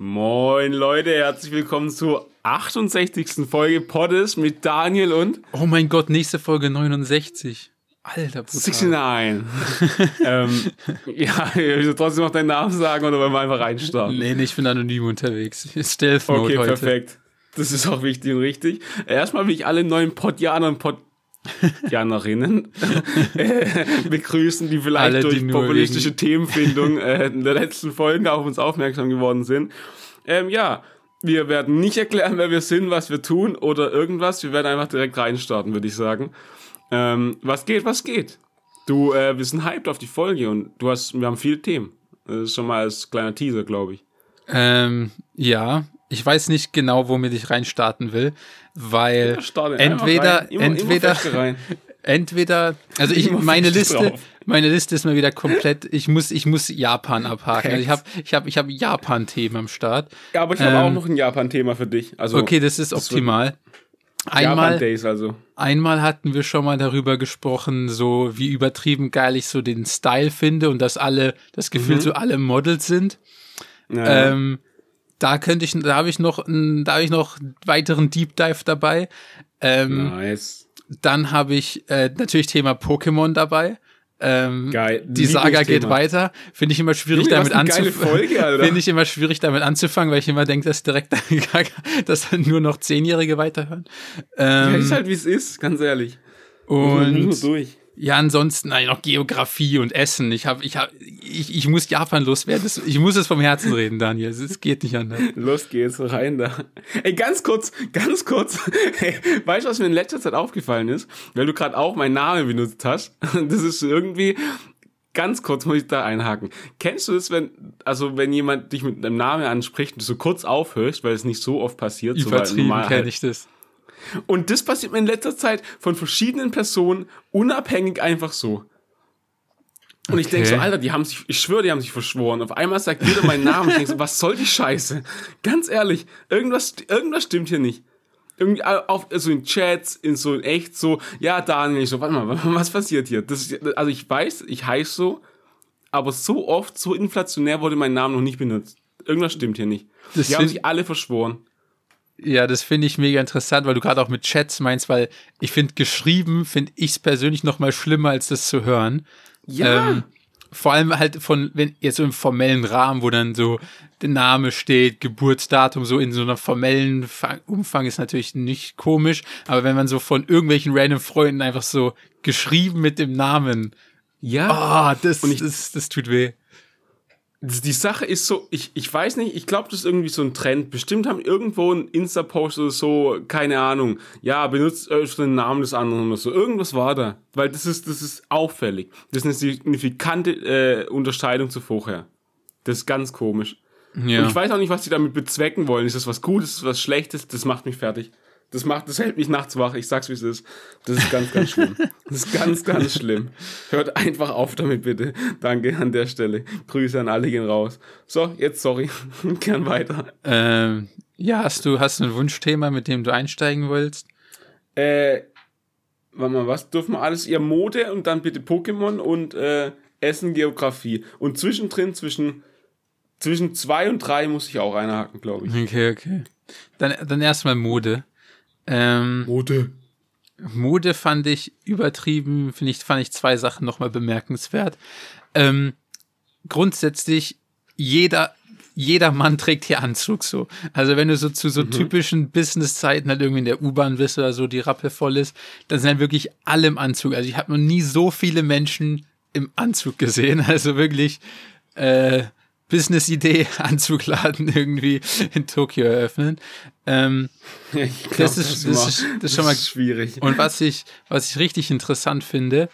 Moin Leute, herzlich willkommen zur 68. Folge Poddes mit Daniel und Oh mein Gott, nächste Folge 69. Alter, brutal. 69. ähm, ja, ich will trotzdem noch deinen Namen sagen oder wollen wir einfach reinstarten? Nee, nee, ich bin anonym unterwegs. Stealth Mode Okay, heute. perfekt. Das ist auch wichtig und richtig. Erstmal will ich alle neuen Podjaner und Podjanerinnen äh, begrüßen, die vielleicht Alle, die durch nur populistische Themenfindung äh, in der letzten Folge auf uns aufmerksam geworden sind. Ähm, ja, wir werden nicht erklären, wer wir sind, was wir tun oder irgendwas. Wir werden einfach direkt reinstarten, würde ich sagen. Ähm, was geht, was geht? Du, äh, wir sind hyped auf die Folge und du hast, wir haben viele Themen. Das ist schon mal als kleiner Teaser, glaube ich. Ähm, ja, ich weiß nicht genau, womit ich reinstarten will, weil entweder. Immer- immer entweder, rein. entweder, also ich, Immer meine Liste, drauf. meine Liste ist mal wieder komplett, ich muss, ich muss Japan abhaken. Also ich habe, ich habe, ich habe Japan-Themen am Start. Ja, aber ich habe Ähm, auch noch ein Japan-Thema für dich. Also Okay, das ist wird optimal. Einmal, also. Einmal hatten wir schon mal darüber gesprochen, so wie übertrieben geil ich so den Style finde und dass alle, das Gefühl, Mhm. so alle Models sind. Ja, Ähm, da könnte ich, da habe ich noch, einen- da habe ich noch einen weiteren Deep Dive dabei. Ähm, nice. Dann habe ich äh, natürlich Thema Pokémon dabei. Ähm, Geil. die Saga geht weiter. Finde ich immer schwierig, Junge, damit anzufangen. Finde ich immer schwierig, damit anzufangen, weil ich immer denke, dass direkt, dass nur noch Zehnjährige weiterhören. Ja, Ähm, ist halt wie es ist, ganz ehrlich. Und nur durch. Ja, ansonsten nein, noch Geografie und Essen. Ich habe, ich habe, ich, ich muss Japan loswerden. Das, ich muss es vom Herzen reden, Daniel. Es- geht nicht anders. Los geht's, rein da. Ey, ganz kurz, ganz kurz. Hey, weißt du, was mir in letzter Zeit aufgefallen ist? Weil du gerade auch meinen Namen benutzt hast. Das ist irgendwie, ganz kurz muss ich da einhaken. Kennst du das, wenn, also wenn jemand dich mit einem Namen anspricht und du so kurz aufhörst, weil es nicht so oft passiert, so Übertrieben normal kenne halt- ich das. Und das passiert mir in letzter Zeit von verschiedenen Personen unabhängig einfach so. Und ich denke so, Okay. Alter, die haben sich, ich schwöre, die haben sich verschworen. Auf einmal sagt jeder meinen Namen. Ich denke so, was soll die Scheiße? Ganz ehrlich, irgendwas, irgendwas stimmt hier nicht. Irgendwie auf so in Chats, in so in echt so, ja, Daniel, ich so, warte mal, was passiert hier? Das also ich weiß, ich heiße so, aber so oft, so inflationär wurde mein Name noch nicht benutzt. Irgendwas stimmt hier nicht. Das die haben sich alle verschworen. Ja, das finde ich mega interessant, weil du gerade auch mit Chats meinst, weil ich finde, geschrieben finde ich es persönlich noch mal schlimmer, als das zu hören. Ja. Ähm, vor allem halt von, wenn jetzt so im formellen Rahmen, wo dann so der Name steht, Geburtsdatum, so in so einer formellen Fa- Umfang ist natürlich nicht komisch, aber wenn man so von irgendwelchen random Freunden einfach so geschrieben mit dem Namen, ja. ah, das, ich- das, das tut weh. Die Sache ist so, ich, ich weiß nicht, ich glaube, das ist irgendwie so ein Trend. Bestimmt haben irgendwo ein Insta-Post oder so, keine Ahnung, ja, benutzt öfter den Namen des anderen oder so. Irgendwas war da. Weil das ist, das ist auffällig. Das ist eine signifikante äh, Unterscheidung zu vorher. Das ist ganz komisch. Ja. Und ich weiß auch nicht, was die damit bezwecken wollen. Ist das was Gutes, ist das was Schlechtes? Das macht mich fertig. Das macht, das hält mich nachts wach. Ich sag's, wie es ist. Das ist ganz, ganz schlimm. Das ist ganz, ganz schlimm. Hört einfach auf damit, bitte. Danke an der Stelle. Grüße an alle gehen raus. So, jetzt sorry. Gern weiter. Ähm, ja, hast du, hast du ein Wunschthema, mit dem du einsteigen willst? Äh, warte mal, was dürfen wir alles? Ihr Mode und dann bitte Pokémon und äh, Essen, Geografie. Und zwischendrin, zwischen, zwischen zwei und drei muss ich auch einhaken, glaube ich. Okay, okay. Dann, dann erstmal Mode. Ähm, Mode. Mode fand ich übertrieben, finde ich, fand ich zwei Sachen nochmal bemerkenswert. Ähm, grundsätzlich, jeder, jeder Mann trägt hier Anzug so. Also wenn du so zu so typischen Businesszeiten halt irgendwie in der U-Bahn bist oder so, die Rappe voll ist, dann sind halt wirklich alle im Anzug. Also ich habe noch nie so viele Menschen im Anzug gesehen. Also wirklich äh, Business-Idee, Anzugladen irgendwie in Tokio eröffnen. Ähm, Ich glaub, Das ist- das ist- das ist schon mal- schwierig. und was ich, was ich richtig interessant finde,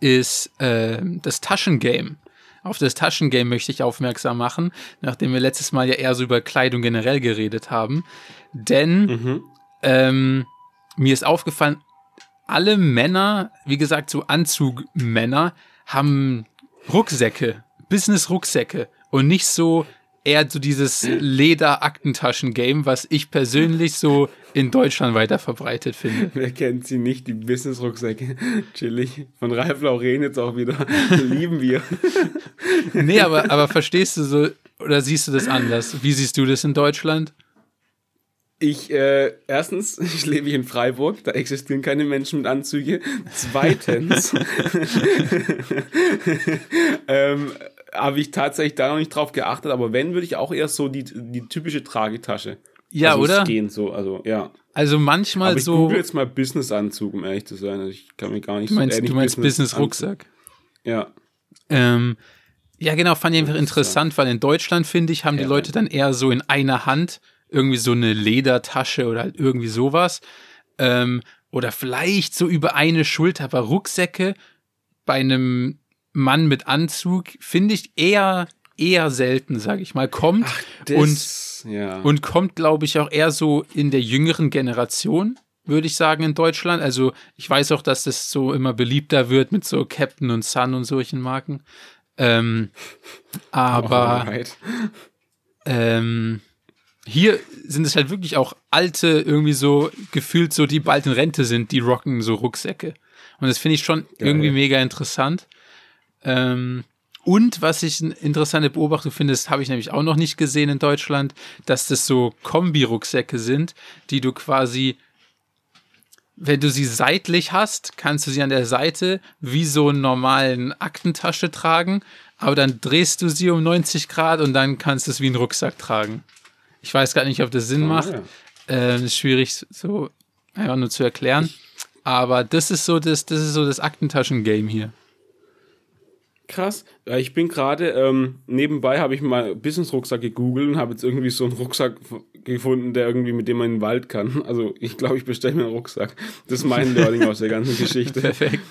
ist äh, das Taschengame. Auf das Taschengame möchte ich aufmerksam machen, nachdem wir letztes Mal ja eher so über Kleidung generell geredet haben. Denn Mhm. ähm, mir ist aufgefallen, alle Männer, wie gesagt, so Anzugmänner, haben Rucksäcke, Business-Rucksäcke und nicht so eher so dieses Leder-Aktentaschen-Game, was ich persönlich so in Deutschland weiter verbreitet finde. Wer kennt sie nicht, die Business-Rucksäcke? Chillig. Von Ralf Lauren jetzt auch wieder. Lieben wir. nee, aber, aber verstehst du so, oder siehst du das anders? Wie siehst du das in Deutschland? Ich, äh, erstens, ich lebe hier in Freiburg, da existieren keine Menschen mit Anzüge. Zweitens, ähm, habe ich tatsächlich da noch nicht drauf geachtet, aber wenn, würde ich auch eher so die, die typische Tragetasche. Ja, also oder? Gehen, so, also, ja. Also manchmal aber ich so. google jetzt mal Business-Anzug, um ehrlich zu sein. Also ich kann mir gar nicht Du meinst, so, du meinst Business- Business-Rucksack? Ja. Ähm, ja, genau, fand ich einfach interessant, weil in Deutschland, finde ich, haben die Ja. Leute dann eher so in einer Hand irgendwie so eine Ledertasche oder halt irgendwie sowas. Ähm, oder vielleicht so über eine Schulter, aber Rucksäcke bei einem Mann mit Anzug finde ich eher, eher selten, sage ich mal. Kommt und, Das, ja. und kommt, glaube ich, auch eher so in der jüngeren Generation, würde ich sagen, in Deutschland. Also ich weiß auch, dass das so immer beliebter wird mit so Captain und Sun und solchen Marken. Ähm, aber ähm, hier sind es halt wirklich auch alte, irgendwie so gefühlt so, die bald in Rente sind, die rocken so Rucksäcke. Und das finde ich schon irgendwie mega interessant. Ähm, und was ich eine interessante Beobachtung finde, das habe ich nämlich auch noch nicht gesehen in Deutschland, dass das so Kombi-Rucksäcke sind, die du quasi, wenn du sie seitlich hast, kannst du sie an der Seite wie so einen normalen Aktentasche tragen, aber dann drehst du sie um 90 Grad und dann kannst du es wie einen Rucksack tragen. Ich weiß gar nicht, ob das Sinn macht. ja. Ähm, ist schwierig so einfach nur zu erklären. Aber das ist so das, das ist so das Aktentaschen-Game hier. Krass. Ich bin gerade, ähm, nebenbei habe ich mal Business-Rucksack gegoogelt und habe jetzt irgendwie so einen Rucksack gefunden, der irgendwie mit dem man in den Wald kann. Also ich glaube, ich bestelle mir einen Rucksack. Das ist mein Learning aus der ganzen Geschichte. Perfekt.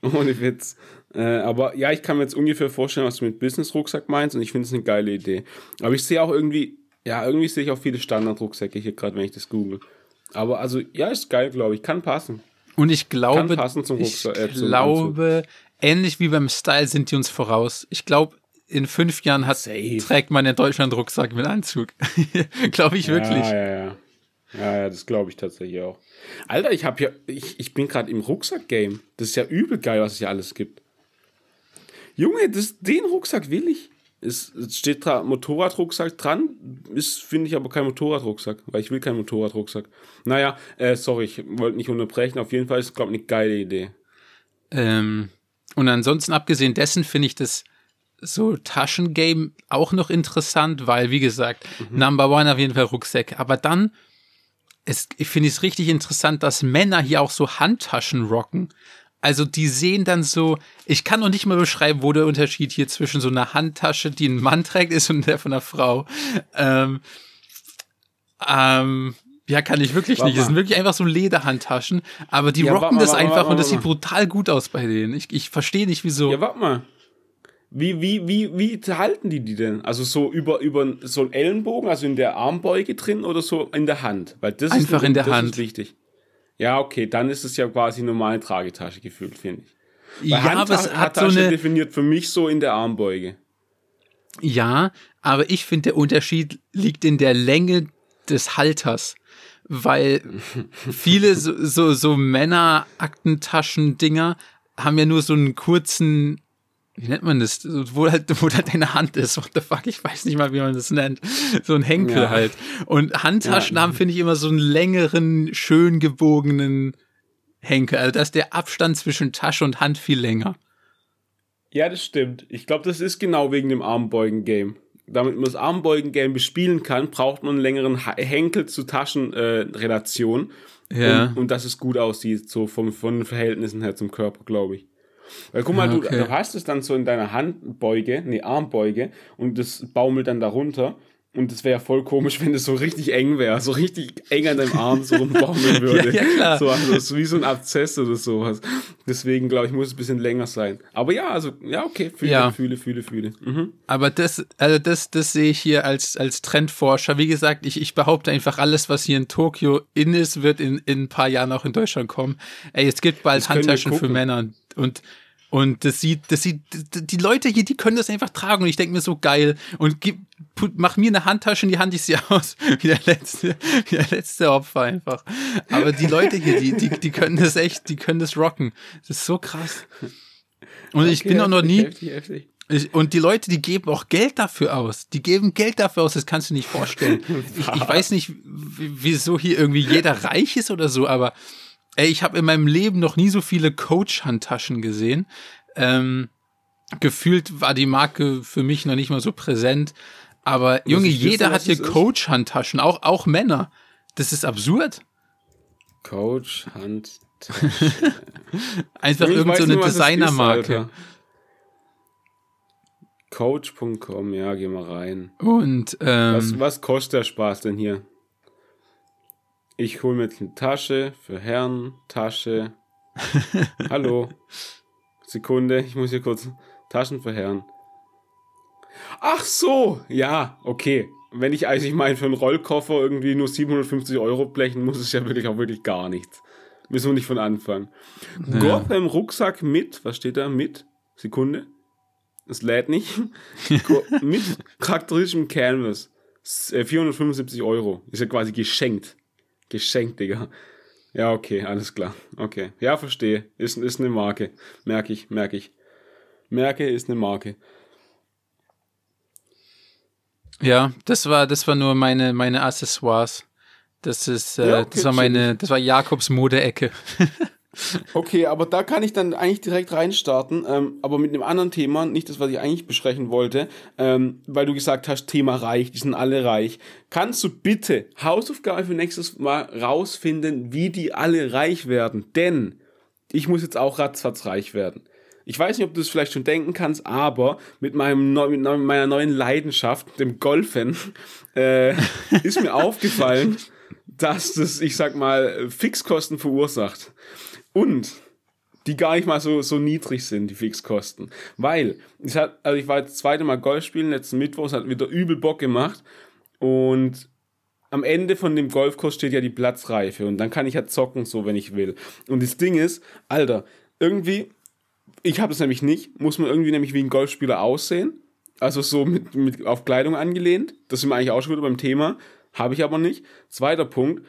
Ohne Witz. Äh, aber ja, ich kann mir jetzt ungefähr vorstellen, was du mit Business-Rucksack meinst und ich finde es eine geile Idee. Aber ich sehe auch irgendwie, ja, irgendwie sehe ich auch viele Standard-Rucksäcke hier gerade, wenn ich das google. Aber also, ja, ist geil, glaube ich. Kann passen. Und ich glaube, Kann passen zum ich Rucksack, äh, glaube, ähnlich wie beim Style sind die uns voraus. Ich glaube, in fünf Jahren hat, Safe. trägt man in Deutschland Rucksack mit Anzug. glaube ich wirklich. Ja, ja, ja. Ja, ja, das glaube ich tatsächlich auch. Alter, ich habe ja, ich, ich bin gerade im Rucksack-Game. Das ist ja übel geil, was es hier alles gibt. Junge, das, den Rucksack will ich. Es, es steht da Motorradrucksack dran, ist, finde ich, aber kein Motorradrucksack, weil ich will keinen Motorradrucksack. Naja, äh, sorry, ich wollte nicht unterbrechen. Auf jeden Fall ist es, glaube ich, eine geile Idee. Ähm, und ansonsten, abgesehen dessen, finde ich das so Taschengame auch noch interessant, weil, wie gesagt, Number One auf jeden Fall Rucksäcke. Aber dann es, ich finde es richtig interessant, dass Männer hier auch so Handtaschen rocken. Also die sehen dann so, ich kann noch nicht mal beschreiben, wo der Unterschied hier zwischen so einer Handtasche, die ein Mann trägt, ist und der von einer Frau. Ähm, ähm, ja, kann ich wirklich Warte nicht. Das sind mal. wirklich einfach so Lederhandtaschen, aber die Ja, rocken mal, das mal, einfach und das mal. sieht brutal gut aus bei denen. Ich, ich verstehe nicht, wieso. Ja, warte mal. Wie, wie, wie, wie halten die die denn? Also so über, über so einen Ellenbogen, also in der Armbeuge drin oder so in der Hand? Weil das Einfach ist, in der das Hand. ist wichtig. Ja, okay, dann ist es ja quasi normale Tragetasche gefühlt, finde ich. ja, Weil aber es hat so Handtasche eine, definiert für mich so in der Armbeuge. Ja, aber ich finde, der Unterschied liegt in der Länge des Halters. Weil viele so, so, so Männer-Aktentaschen-Dinger haben ja nur so einen kurzen, wie nennt man das, wo halt, wo halt deine Hand ist. What the fuck, ich weiß nicht mal, wie man das nennt. So ein Henkel Ja. halt. Und Handtaschen Ja. haben, finde ich, immer so einen längeren, schön gebogenen Henkel. Also da ist der Abstand zwischen Tasche und Hand viel länger. Ja, das stimmt. Ich glaube, das ist genau wegen dem Armbeugen-Game. Damit man das Armbeugen-Game bespielen kann, braucht man einen längeren Ha- Henkel zu Taschen-Relation. Ja. Und, und dass es gut aussieht, so vom, von den Verhältnissen her zum Körper, glaube ich. Weil guck mal, Ah, du, okay. du hast es dann so in deiner Handbeuge, nee, Armbeuge, und das baumelt dann darunter. Und das wäre voll komisch, wenn das so richtig eng wäre, so richtig eng an deinem Arm so rumbaumeln würde. Ja, ja, klar. So, also so wie so ein Abzess oder sowas. Deswegen, glaube ich, muss es ein bisschen länger sein. Aber ja, also, ja, okay, fühle, Ja. fühle, fühle, fühle. Mhm. Aber das, also das, das sehe ich hier als, als Trendforscher. Wie gesagt, ich, ich behaupte einfach, alles, was hier in Tokio in ist, wird in, in ein paar Jahren auch in Deutschland kommen. Ey, es gibt bald Das Handtaschen für. Männer und, und Und das sieht, das sieht, die Leute hier, die können das einfach tragen. Und ich denke mir so geil. Und gib, mach mir eine Handtasche in die Hand, ich sehe aus wie der letzte, wie der letzte Opfer einfach. Aber die Leute hier, die, die, die können das echt, die können das rocken. Das ist so krass. Und okay, ich bin auch noch nie. Heftig, heftig. Ich, und die Leute, die geben auch Geld dafür aus. Die geben Geld dafür aus, das kannst du nicht vorstellen. ich, ich weiß nicht, wieso hier irgendwie jeder reich ist oder so, aber Ey, ich habe in meinem Leben noch nie so viele Coach-Handtaschen gesehen. Ähm, gefühlt war die Marke für mich noch nicht mal so präsent. Aber Junge, jeder hat hier Coach-Handtaschen, auch, auch Männer. Das ist absurd. Coach-Handtaschen. Einfach irgendeine so Designermarke. Coach.com, ja, geh mal rein. Und ähm, was, was kostet der Spaß denn hier? Ich hole mir jetzt eine Tasche für Herren, Tasche. Hallo. Sekunde, ich muss hier kurz Taschen für Herren. Ach so, ja, okay. Wenn ich, also ich meine, für einen Rollkoffer irgendwie nur 750 Euro blechen, muss es ja wirklich auch wirklich gar nichts. Müssen wir nicht von Anfang. Ja. Gotham Rucksack mit, was steht da? Mit? Sekunde. Es lädt nicht. mit charakteristischem Canvas. 475 äh, Euro. Ist ja quasi geschenkt. Geschenkt, Digga. Ja, okay, alles klar. Okay. Ja, verstehe. Ist, ist eine Marke. Merke ich, merke ich. Merke ist eine Marke. Ja, das war, das war nur meine, meine Accessoires. Das ist, äh, ja, okay, das war meine, das war Jakobs Mode-Ecke. Okay, aber da kann ich dann eigentlich direkt reinstarten, ähm, aber mit einem anderen Thema, nicht das, was ich eigentlich besprechen wollte, ähm, weil du gesagt hast, Thema reich, die sind alle reich. Kannst du bitte Hausaufgabe für nächstes Mal rausfinden, wie die alle reich werden? Denn ich muss jetzt auch ratzfatz reich werden. Ich weiß nicht, ob du es vielleicht schon denken kannst, aber mit, meinem neu, mit meiner neuen Leidenschaft, dem Golfen, äh, ist mir aufgefallen, dass das, ich sag mal, Fixkosten verursacht und die gar nicht mal so, so niedrig sind, die Fixkosten. Weil, ich, hat, also ich war jetzt das zweite Mal Golf spielen, letzten Mittwoch, es hat wieder übel Bock gemacht. Und am Ende von dem Golfkurs steht ja die Platzreife und dann kann ich ja zocken, so wenn ich will. Und das Ding ist, Alter, irgendwie, ich habe es nämlich nicht, muss man irgendwie nämlich wie ein Golfspieler aussehen. Also so mit, mit auf Kleidung angelehnt. Das sind wir eigentlich auch schon wieder beim Thema. Habe ich aber nicht. Zweiter Punkt,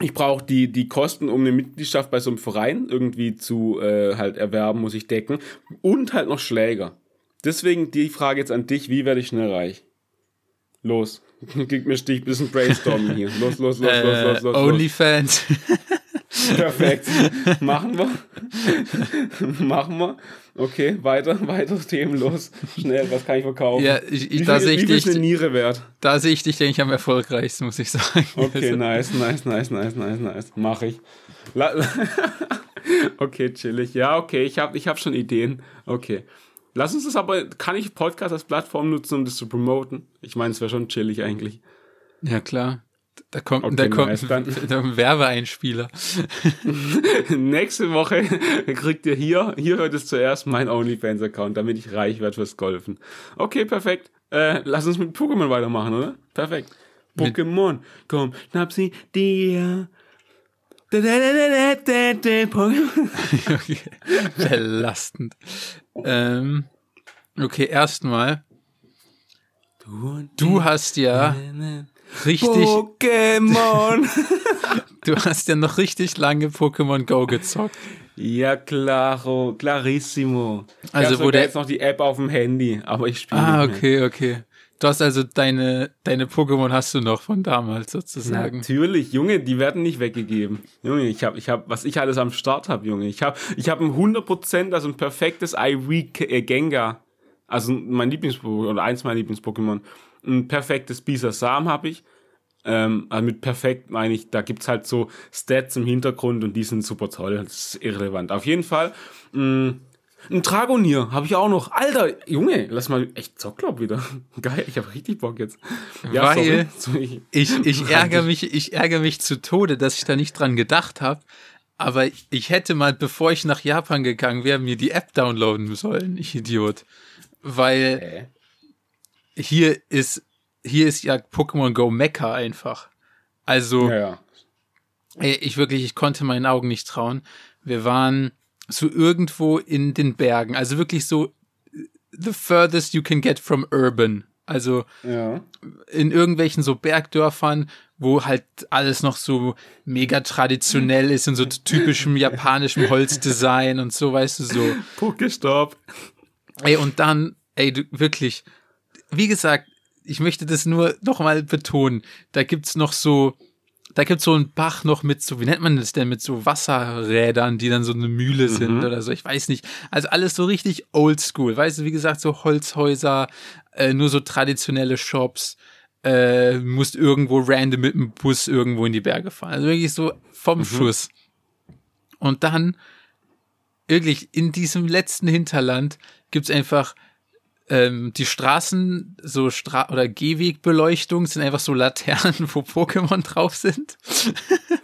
ich brauche die, die Kosten, um eine Mitgliedschaft bei so einem Verein irgendwie zu äh, halt erwerben, muss ich decken. Und halt noch Schläger. Deswegen die Frage jetzt an dich, wie werde ich schnell reich? Los. Gib mir Stich, bisschen Brainstorming hier. Los, los, los, äh, los, los, los. Onlyfans. Perfekt. Machen wir. Machen wir. Okay, weiter, weitere Themen los. Schnell, was kann ich verkaufen? Ja, ich, ich, wie, da sehe ich dich. eine Niere wert? Da sehe ich dich, denke ich, am erfolgreichsten, muss ich sagen. Okay, also. nice, nice, nice, nice, nice, nice. Mach ich. okay, chillig. Ja, okay, ich habe ich hab schon Ideen. Okay. Lass uns das aber, kann ich Podcast als Plattform nutzen, um das zu promoten? Ich meine, es wäre schon chillig eigentlich. Ja, klar. Da kommt, okay, da kommt ein Werbeeinspieler. Nächste Woche kriegt ihr hier, hier hört es zuerst mein OnlyFans-Account, damit ich reich werde fürs Golfen. Okay, perfekt. Äh, lass uns mit Pokémon weitermachen, oder? Perfekt. Pokémon, komm, schnapp sie dir. okay. Belastend. Ähm, okay, erstmal. Du hast ja richtig. Pokémon! du hast ja noch richtig lange Pokémon Go gezockt. Ja, claro, clarissimo. Also, wo der jetzt noch die App auf dem Handy, aber ich spiele. Ah, okay, okay. Du hast also deine, deine Pokémon hast du noch von damals sozusagen. Natürlich, Junge, die werden nicht weggegeben. Junge, ich habe, ich hab, was ich alles am Start habe, Junge. Ich habe, ich habe ein 100%, also ein perfektes Irie äh, Gengar. Also mein Lieblings-Pokémon, oder eins meiner Lieblings-Pokémon ein perfektes Bisasam habe ich. Ähm, also mit perfekt meine ich, da gibt es halt so Stats im Hintergrund und die sind super toll. Das ist irrelevant. Auf jeden Fall. Mh, mm, ein Dragonier habe ich auch noch. Alter, Junge, lass mal echt Zocklob wieder. Geil, ich habe richtig Bock jetzt. Ja, Weil sorry. ich, ich ärgere mich, ich ärgere mich zu Tode, dass ich da nicht dran gedacht habe. Aber ich hätte mal, bevor ich nach Japan gegangen wäre, mir die App downloaden sollen, ich Idiot. Weil hier ist, hier ist ja Pokémon Go Mecca einfach. Also, ja, ja. ich wirklich, ich konnte meinen Augen nicht trauen. Wir waren so irgendwo in den Bergen. Also wirklich so the furthest you can get from urban. Also Ja. in irgendwelchen so Bergdörfern, wo halt alles noch so mega traditionell ist und so typischem japanischem Holzdesign und so, weißt du, so. Pokestop. Ey, und dann, ey, du, wirklich, wie gesagt, ich möchte das nur noch mal betonen. Da gibt's noch so, da gibt's so einen Bach noch mit so, wie nennt man das denn, mit so Wasserrädern, die dann so eine Mühle sind Mhm. oder so, ich weiß nicht. Also alles so richtig oldschool, weißt du, wie gesagt, so Holzhäuser, äh, nur so traditionelle Shops, äh, musst irgendwo random mit dem Bus irgendwo in die Berge fahren. Also wirklich so vom Schuss. Und dann, wirklich, in diesem letzten Hinterland gibt's einfach ähm, die Straßen, so Stra oder Gehwegbeleuchtung sind einfach so Laternen, wo Pokémon drauf sind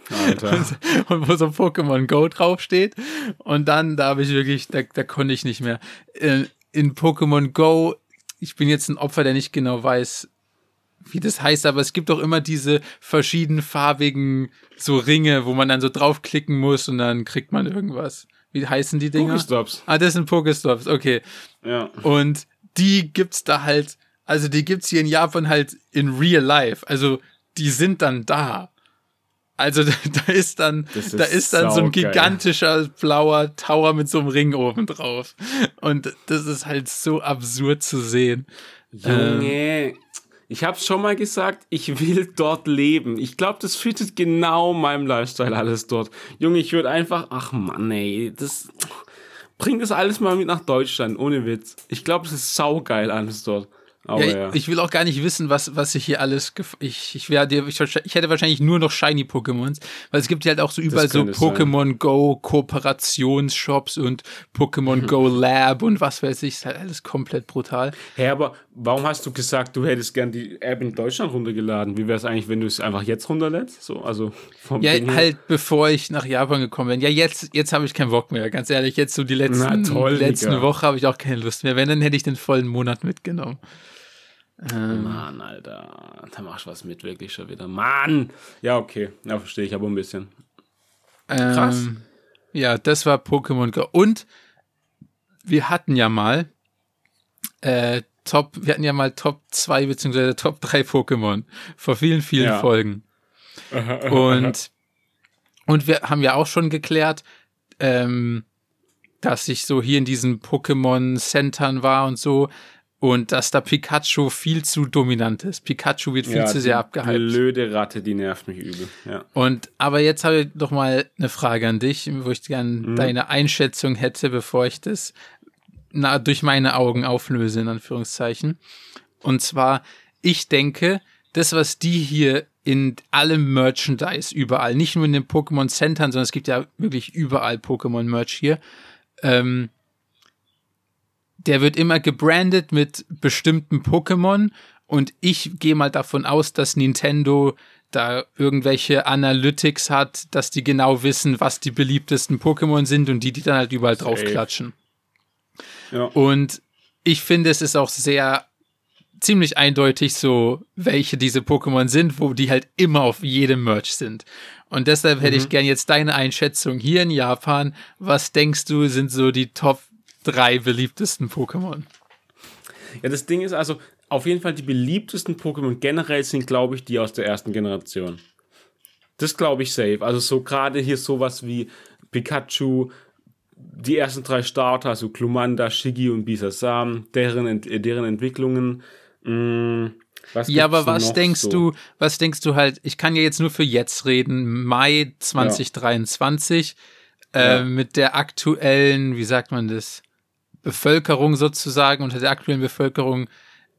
Alter. und wo so Pokémon Go draufsteht. Und dann, da habe ich wirklich, da, da konnte ich nicht mehr. Äh, in Pokémon Go, ich bin jetzt ein Opfer, der nicht genau weiß, wie das heißt, aber es gibt doch immer diese verschiedenfarbigen so Ringe, wo man dann so draufklicken muss und dann kriegt man irgendwas. Wie heißen die Dinger? Pokestops. Ah, das sind Pokestops, okay. Ja. Und die gibt's da halt, also die gibt's hier in Japan halt in real life. Also die sind dann da. Also da ist dann, ist da ist dann so ein gigantischer blauer Tower mit so einem Ring oben drauf. Und das ist halt so absurd zu sehen. Junge, ich hab's schon mal gesagt, ich will dort leben. Ich glaube, das fittet genau meinem Lifestyle alles dort. Junge, ich würde einfach, ach Mann, ey, das bring das alles mal mit nach Deutschland, ohne Witz. Ich glaube, das ist saugeil alles dort. Ja, ja. ich, ich will auch gar nicht wissen, was, was ich hier alles. Ich, ich, werde, ich, ich hätte wahrscheinlich nur noch Shiny Pokémons, weil es gibt ja halt auch so überall so. Pokémon Go Kooperationsshops und Pokémon Go Lab und was weiß ich. Ist halt alles komplett brutal. Hä, aber warum hast du gesagt, du hättest gern die App in Deutschland runtergeladen? Wie wäre es eigentlich, wenn du es einfach jetzt runterlädst? So, also vom Ja, Ding halt bevor ich nach Japan gekommen bin. Ja, jetzt, jetzt habe ich keinen Bock mehr. Ganz ehrlich, jetzt so die letzten, Na toll, letzten. Woche habe ich auch keine Lust mehr. Wenn, dann hätte ich den vollen Monat mitgenommen. Mann, Alter, da machst du was mit, wirklich schon wieder. Mann! Ja, okay, ja, verstehe ich aber ein bisschen. Krass. Ähm, ja, das war Pokémon Go. Und wir hatten ja mal äh, Top, wir hatten ja mal Top 2 beziehungsweise Top 3 Pokémon vor vielen, vielen Ja. Folgen. Und, und wir haben ja auch schon geklärt, ähm, dass ich so hier in diesen Pokémon-Centern war und so und dass da Pikachu viel zu dominant ist. Pikachu wird viel ja, zu sehr die abgehypt. Blöde Ratte, die nervt mich übel. Ja. Und aber jetzt habe ich doch mal eine Frage an dich, wo ich gern deine Einschätzung hätte, bevor ich das na, durch meine Augen auflöse, in Anführungszeichen. Und zwar, ich denke, das, was die hier in allem Merchandise überall, nicht nur in den Pokémon Centern, sondern es gibt ja wirklich überall Pokémon Merch hier, ähm, der wird immer gebrandet mit bestimmten Pokémon und ich gehe mal davon aus, dass Nintendo da irgendwelche Analytics hat, dass die genau wissen, was die beliebtesten Pokémon sind und die, die dann halt überall draufklatschen. Ja. Und ich finde, es ist auch sehr ziemlich eindeutig so, welche diese Pokémon sind, wo die halt immer auf jedem Merch sind. Und deshalb hätte ich gern jetzt deine Einschätzung hier in Japan. Was denkst du, sind so die Top drei beliebtesten Pokémon? ja, das Ding ist also, auf jeden Fall die beliebtesten Pokémon generell sind, glaube ich, die aus der ersten Generation. Das glaube ich safe. Also so gerade hier sowas wie Pikachu, die ersten drei Starter, also Glumanda, Shiggy und Bisasam, deren, äh, deren Entwicklungen. Mh, was Ja, aber was denkst so? du, was denkst du halt, ich kann ja jetzt nur für jetzt reden, Mai 2023, äh, Ja. mit der aktuellen, wie sagt man das, Bevölkerung sozusagen, unter der aktuellen Bevölkerung,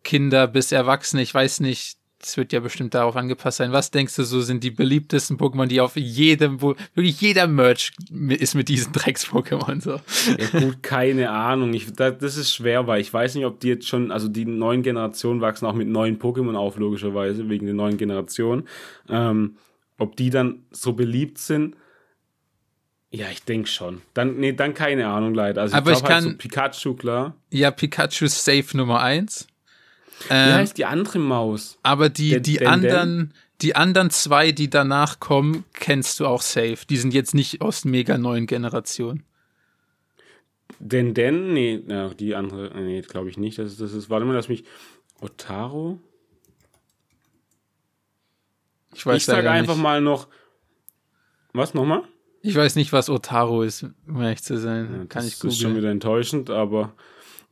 Kinder bis Erwachsene, ich weiß nicht, das wird ja bestimmt darauf angepasst sein. Was denkst du, so sind die beliebtesten Pokémon, die auf jedem, wo wirklich jeder Merch ist mit diesen Drecks-Pokémon so? Ja, gut, keine Ahnung. Ich, da, das ist schwer, weil ich weiß nicht, ob die jetzt schon, also die neuen Generationen wachsen auch mit neuen Pokémon auf, logischerweise, wegen der neuen Generation. Ähm, ob die dann so beliebt sind. Ja, ich denke schon. Dann, nee, dann keine Ahnung, leider. Also Aber ich ich glaube halt kann- so Pikachu, klar. Ja, Pikachu ist Safe Nummer eins. Wie Ähm, heißt die andere Maus? Aber die, Den- die den- anderen, die anderen zwei, die danach kommen, kennst du auch safe. Die sind jetzt nicht aus mega neuen Generationen. Denn, denn, nee, ja, die andere, nee, glaube ich nicht. Das ist, das ist, warte mal, lass mich. Otaro? Ich weiß ich sage einfach nicht. mal noch. Was nochmal? Ich weiß nicht, was Otaro ist, um ehrlich zu sein. Kann ich das ist schon googeln. wieder enttäuschend, aber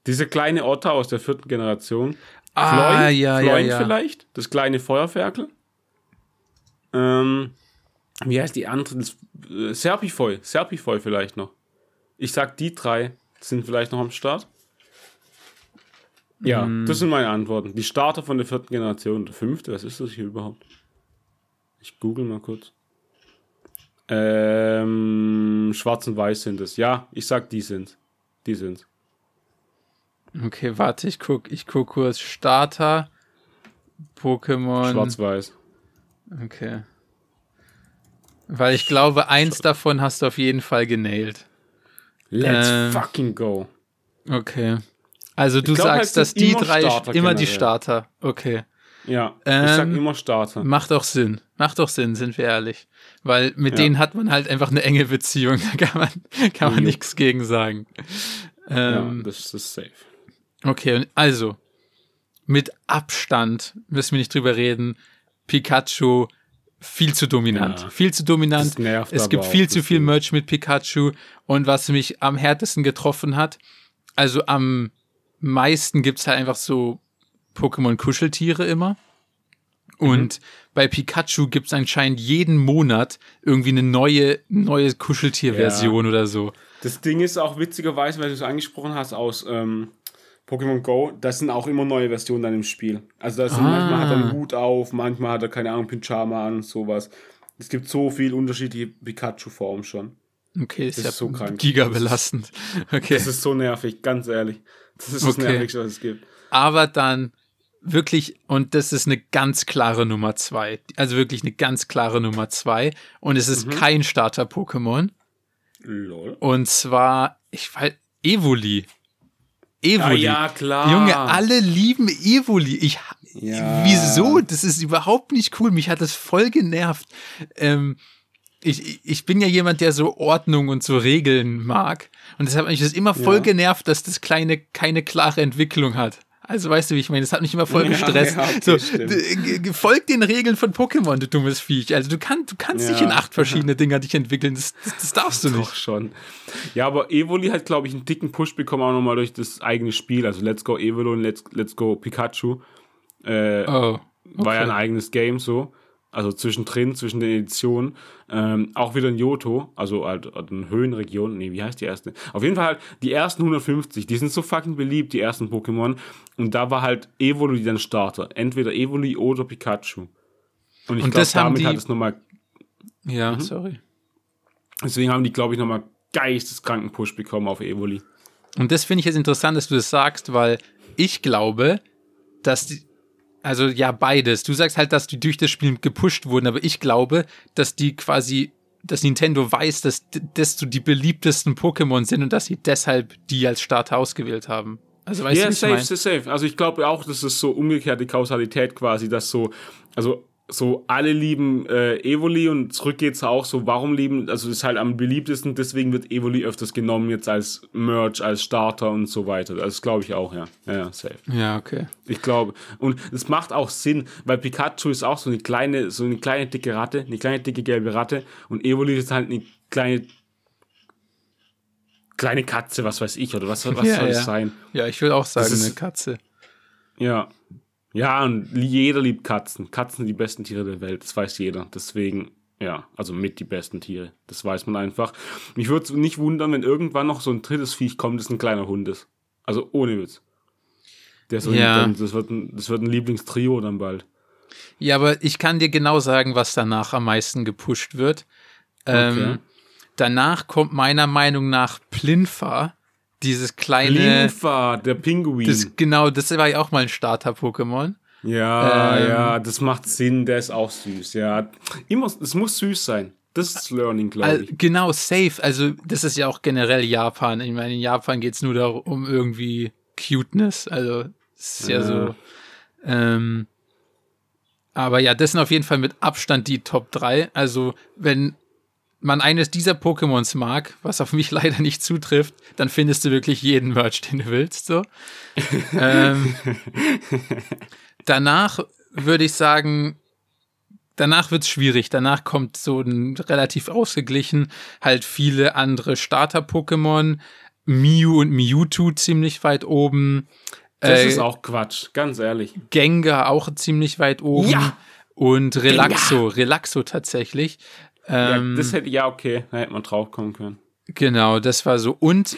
diese kleine Otter aus der vierten Generation. Ah, Floyd, ja, Floyd ja, ja. vielleicht? Das kleine Feuerferkel. Ähm, wie heißt die andere? Das, äh, Serpifeu. Serpifeu vielleicht noch. Ich sag, die drei sind vielleicht noch am Start. Ja, Mm. das sind meine Antworten. Die Starter von der vierten Generation. Der fünfte, was ist das hier überhaupt? Ich google mal kurz. Ähm, schwarz und weiß sind es. Ja, ich sag, die sind. Die sind. Okay, warte, ich guck, ich guck kurz. Starter, Pokémon. Schwarz-weiß. Okay. Weil ich glaube, eins davon hast du auf jeden Fall genailt. Let's Ähm, fucking go. Okay. Also du glaub halt, sagst, dass die drei Starter immer die generell. Starter. Okay. Ja, ich Ähm, sag immer Starter. Macht doch Sinn. Macht doch Sinn, sind wir ehrlich. Weil mit Ja. denen hat man halt einfach eine enge Beziehung. Da kann man, kann man nichts gegen sagen. Ja, Ähm, das ist safe. Okay, also, mit Abstand müssen wir nicht drüber reden. Pikachu viel zu dominant. Ja. viel zu dominant. Es gibt viel zu viel. Merch mit Pikachu. Und was mich am härtesten getroffen hat, also am meisten gibt's halt einfach so Pokémon-Kuscheltiere immer. Und bei Pikachu gibt's anscheinend jeden Monat irgendwie eine neue, neue Kuscheltier-Version oder so. Das Ding ist auch witzigerweise, weil du es angesprochen hast, aus ähm, Pokémon Go, das sind auch immer neue Versionen dann im Spiel. Also Ah. manchmal hat er einen Hut auf, manchmal hat er, keine Ahnung, Pyjama an und sowas. Es gibt so viel unterschiedliche Pikachu-Formen schon. Okay, ist Das ja ist so krank. gigabelastend. Okay. Das ist so nervig, ganz ehrlich. Das ist das Okay. Nervigste, was es gibt. aber dann wirklich, und das ist eine ganz klare Nummer zwei. Also wirklich eine ganz klare Nummer zwei. Und es Mhm. ist kein Starter-Pokémon. Lol. Und zwar, ich weiß, Evoli. Evoli. Ah, ja, klar. Junge, alle lieben Evoli. Ich, Ja. wieso? Das ist überhaupt nicht cool. Mich hat das voll genervt. Ähm, ich, ich bin ja jemand, der so Ordnung und so Regeln mag. Und deshalb hat mich das immer voll Ja. genervt, dass das kleine, keine klare Entwicklung hat. Also weißt du, wie ich meine? Das hat mich immer voll Ja, gestresst. ja, okay, so, folg den Regeln von Pokémon, du dummes Viech. Also du, kann, du kannst Ja. nicht in acht verschiedene Dinger dich entwickeln. Das, das, darfst du Doch nicht. schon. Ja, aber Evoli hat, glaube ich, einen dicken Push bekommen, auch nochmal durch das eigene Spiel. Also Let's Go Evoli und Let's, Let's Go Pikachu. Äh, Oh. War ja okay. ein eigenes Game so. Also zwischendrin, zwischen den Editionen. Ähm, auch wieder in Johto, also halt in Höhenregion. Nee, wie heißt die erste? Auf jeden Fall halt die ersten 150, die sind so fucking beliebt, die ersten Pokémon. Und da war halt Evoli dann Starter. Entweder Evoli oder Pikachu. Und ich glaube, damit die- hat es nochmal, Ja, Mhm. sorry. deswegen haben die, glaube ich, nochmal geisteskranken Push bekommen auf Evoli. Und das finde ich jetzt interessant, dass du das sagst, weil ich glaube, dass die, also ja, beides. Du sagst halt, dass die durch das Spiel gepusht wurden, aber ich glaube, dass die quasi, dass Nintendo weiß, dass d- das so die beliebtesten Pokémon sind und dass sie deshalb die als Starter ausgewählt haben. Also weißt Ja, du, ich safe, meine? safe, safe. Also ich glaube auch, das ist so umgekehrte Kausalität quasi, dass so, also so alle lieben äh, Evoli und zurück geht's auch so, warum lieben, also ist halt am beliebtesten, deswegen wird Evoli öfters genommen jetzt als Merch, als Starter und so weiter. Das glaube ich auch, ja. Ja, ja, safe. Ja, okay. Ich glaube. Und es macht auch Sinn, weil Pikachu ist auch so eine kleine, so eine kleine dicke Ratte, eine kleine dicke gelbe Ratte und Evoli ist halt eine kleine kleine Katze, was weiß ich, oder was, was Ja, soll ja. es sein? Ja, ich würde auch sagen, ist- eine Katze. Ja. Ja, und jeder liebt Katzen. Katzen sind die besten Tiere der Welt, das weiß jeder. Deswegen, ja, also mit die besten Tiere. Das weiß man einfach. Mich würde es nicht wundern, wenn irgendwann noch so ein drittes Viech kommt, das ein kleiner Hund ist. Also ohne Witz. Der so Ja. dann, das, wird ein, das wird ein Lieblingstrio dann bald. Ja, aber ich kann dir genau sagen, was danach am meisten gepusht wird. Ähm, Okay. danach kommt meiner Meinung nach Plinfa, dieses kleine. Linfa, der Pinguin. Das, genau, das war ja auch mal ein Starter-Pokémon. ja, ähm, ja, das macht Sinn, der ist auch süß, ja. Immer, es muss süß sein. Das ist Learning, glaube ich. genau, safe. Also, das ist ja auch generell Japan. Ich meine, in Japan geht's nur darum, um irgendwie Cuteness. Also, es ist ja, Ja. so. Ähm, aber ja, das sind auf jeden Fall mit Abstand die Top 3. Also, wenn man eines dieser Pokémons mag, was auf mich leider nicht zutrifft, dann findest du wirklich jeden Merch, den du willst. So. ähm, danach würde ich sagen, danach wird's schwierig. Danach kommt so ein relativ ausgeglichen, halt viele andere Starter-Pokémon. Mew und Mewtwo ziemlich weit oben. Das äh, ist auch Quatsch, ganz ehrlich. Gengar auch ziemlich weit oben. Ja. Und Relaxo, Gengar. Relaxo tatsächlich. Ähm, ja, das hätte, ja, okay, da hätte man drauf kommen können. Genau, das war so. Und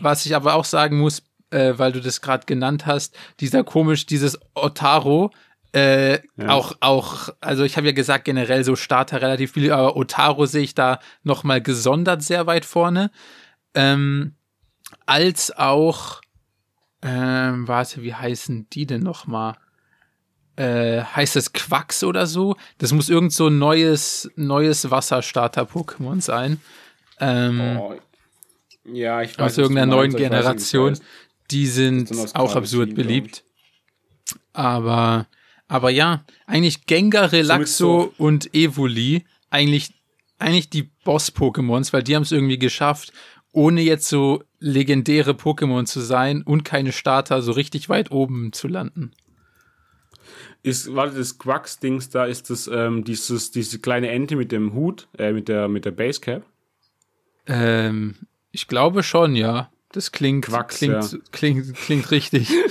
was ich aber auch sagen muss, äh, weil du das gerade genannt hast, dieser komisch, dieses Otaro, äh, ja. auch, auch, also ich habe ja gesagt, generell so Starter relativ viel, aber Otaro sehe ich da nochmal gesondert sehr weit vorne. Ähm, als auch, ähm, warte, wie heißen die denn nochmal? Äh, heißt das Quacks oder so? Das muss irgend so ein neues, neues Wasserstarter-Pokémon sein. Ähm, oh. Ja, ich weiß. Aus irgendeiner neuen Generation. Die sind auch absurd beliebt. Aber, aber ja, eigentlich Gengar, Relaxo und Evoli, eigentlich, eigentlich die Boss-Pokémons, weil die haben es irgendwie geschafft, ohne jetzt so legendäre Pokémon zu sein und keine Starter so richtig weit oben zu landen. Ist, warte, das Quacks-Dings da, ist das ähm, dieses, diese kleine Ente mit dem Hut, äh, mit der, mit der Basecap? Ähm, ich glaube schon, ja. Das klingt, Quacks, klingt, ja. klingt, klingt richtig.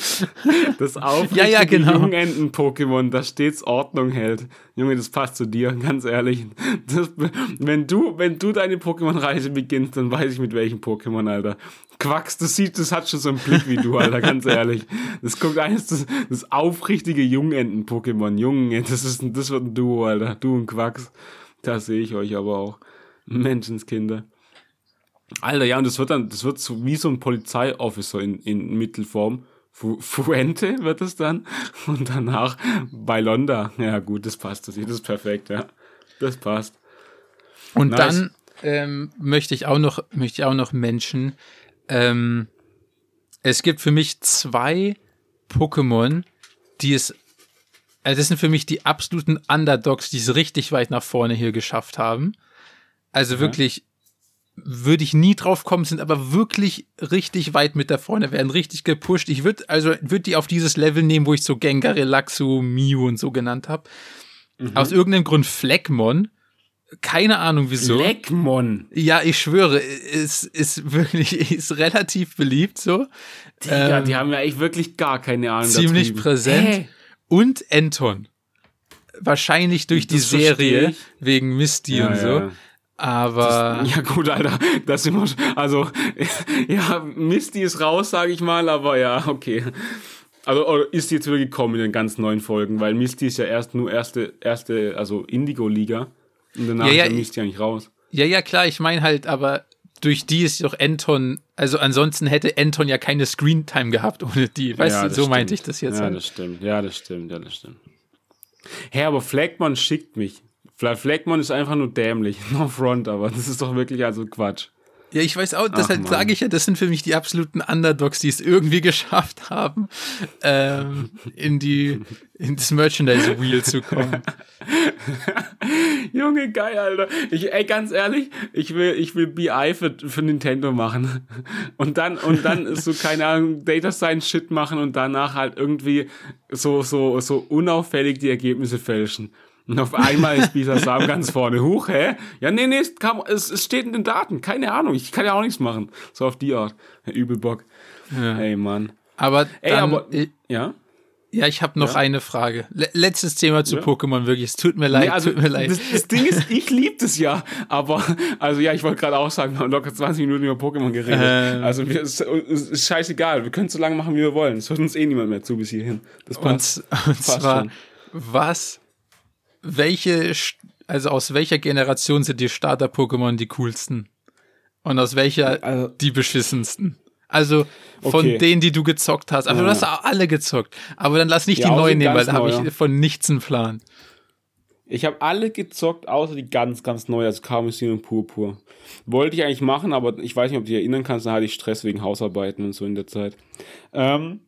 Das aufrichtige ja, ja, genau. Jungenten-Pokémon, das stets Ordnung hält. Junge, das passt zu dir, ganz ehrlich. Das, wenn du, wenn du deine Pokémon-Reise beginnst, dann weiß ich mit welchem Pokémon, Alter. Quacks, das sieht, das hat schon so einen Blick wie du, Alter, ganz ehrlich. Das guckt eines, das, das aufrichtige Jungenten-Pokémon. Junge, das ist, das wird ein Duo, Alter. Du und Quacks. Da sehe ich euch aber auch. Menschenskinder. Alter, ja, und das wird dann, das wird so wie so ein Polizeiofficer in, in Mittelform. Fu Fuente wird es dann. Und danach Bailonda. Ja, gut, das passt. Das ist perfekt, ja. Das passt. Und nice. dann ähm, möchte ich auch noch, möchte ich auch noch Menschen. Ähm, es gibt für mich zwei Pokémon, die es, also das sind für mich die absoluten Underdogs, die es richtig weit nach vorne hier geschafft haben. Also ja. wirklich würde ich nie drauf kommen, sind aber wirklich richtig weit mit da vorne, werden richtig gepusht. Ich würde also würde die auf dieses Level nehmen, wo ich so Gengar, Relaxu, Mew und so genannt habe. Mhm. Aus irgendeinem Grund Fleckmon. Keine Ahnung wieso. Fleckmon. Ja, ich schwöre, ist, ist wirklich, ist relativ beliebt so. Ja, ähm, die haben ja echt wirklich gar keine Ahnung. Ziemlich präsent. Hä? Und Anton. Wahrscheinlich durch das die Serie, wegen Misty ja, und so. Ja. Aber. Das, ja, gut, Alter. Das immer, also, ja, Misty ist raus, sage ich mal, aber ja, okay. Also ist jetzt wirklich gekommen in den ganz neuen Folgen, weil Misty ist ja erst nur erste, erste, also Indigo-Liga. Und danach ja, ja, ist ja Misty eigentlich raus. Ja, ja, klar, ich meine halt, aber durch die ist doch Anton, also ansonsten hätte Anton ja keine Screentime gehabt ohne die. Weißt ja, du, so stimmt. meinte ich das jetzt. Ja, halt. das stimmt, ja, das stimmt, ja, das stimmt. Hä, aber Flagman schickt mich. Fleckmon ist einfach nur dämlich. No front, aber das ist doch wirklich also Quatsch. Ja, ich weiß auch, deshalb sage ich ja, das sind für mich die absoluten Underdogs, die es irgendwie geschafft haben, ähm, in die, in das Merchandise Wheel zu kommen. Junge, geil, Alter. Ich, ey, ganz ehrlich, ich will, ich will BI für, für Nintendo machen. Und dann, und dann ist so, keine Ahnung, Data Science Shit machen und danach halt irgendwie so, so, so unauffällig die Ergebnisse fälschen. Und auf einmal ist Bisa Sam ganz vorne. Huch, hä? Ja, nee, nee, es, kam, es, es steht in den Daten. Keine Ahnung, ich kann ja auch nichts machen. So auf die Art. Übel Bock. Ja. Ey, Mann. Aber, Ey, dann, aber, ja? Ja, ich habe noch ja? eine Frage. letztes Thema zu ja. Pokémon, wirklich. Es tut mir leid, nee, also, tut mir leid. Das, das Ding ist, ich liebe das ja. Aber, also ja, ich wollte gerade auch sagen, wir haben locker 20 Minuten über Pokémon geredet. Ähm. Also es, es, ist scheißegal. Wir können so lange machen, wie wir wollen. Es hört uns eh niemand mehr zu bis hierhin. Das passt. Und, und passt zwar, schon. was welche, also aus welcher Generation sind die Starter-Pokémon die coolsten? Und aus welcher also, die beschissensten? Also von okay. denen, die du gezockt hast. Aber ja. du hast auch alle gezockt. Aber dann lass nicht ja, die neuen nehmen, weil da habe ich von nichts einen Plan. Ich habe alle gezockt, außer die ganz, ganz neu, also Karmesin und Purpur. Wollte ich eigentlich machen, aber ich weiß nicht, ob du dich erinnern kannst, da hatte ich Stress wegen Hausarbeiten und so in der Zeit. Ähm,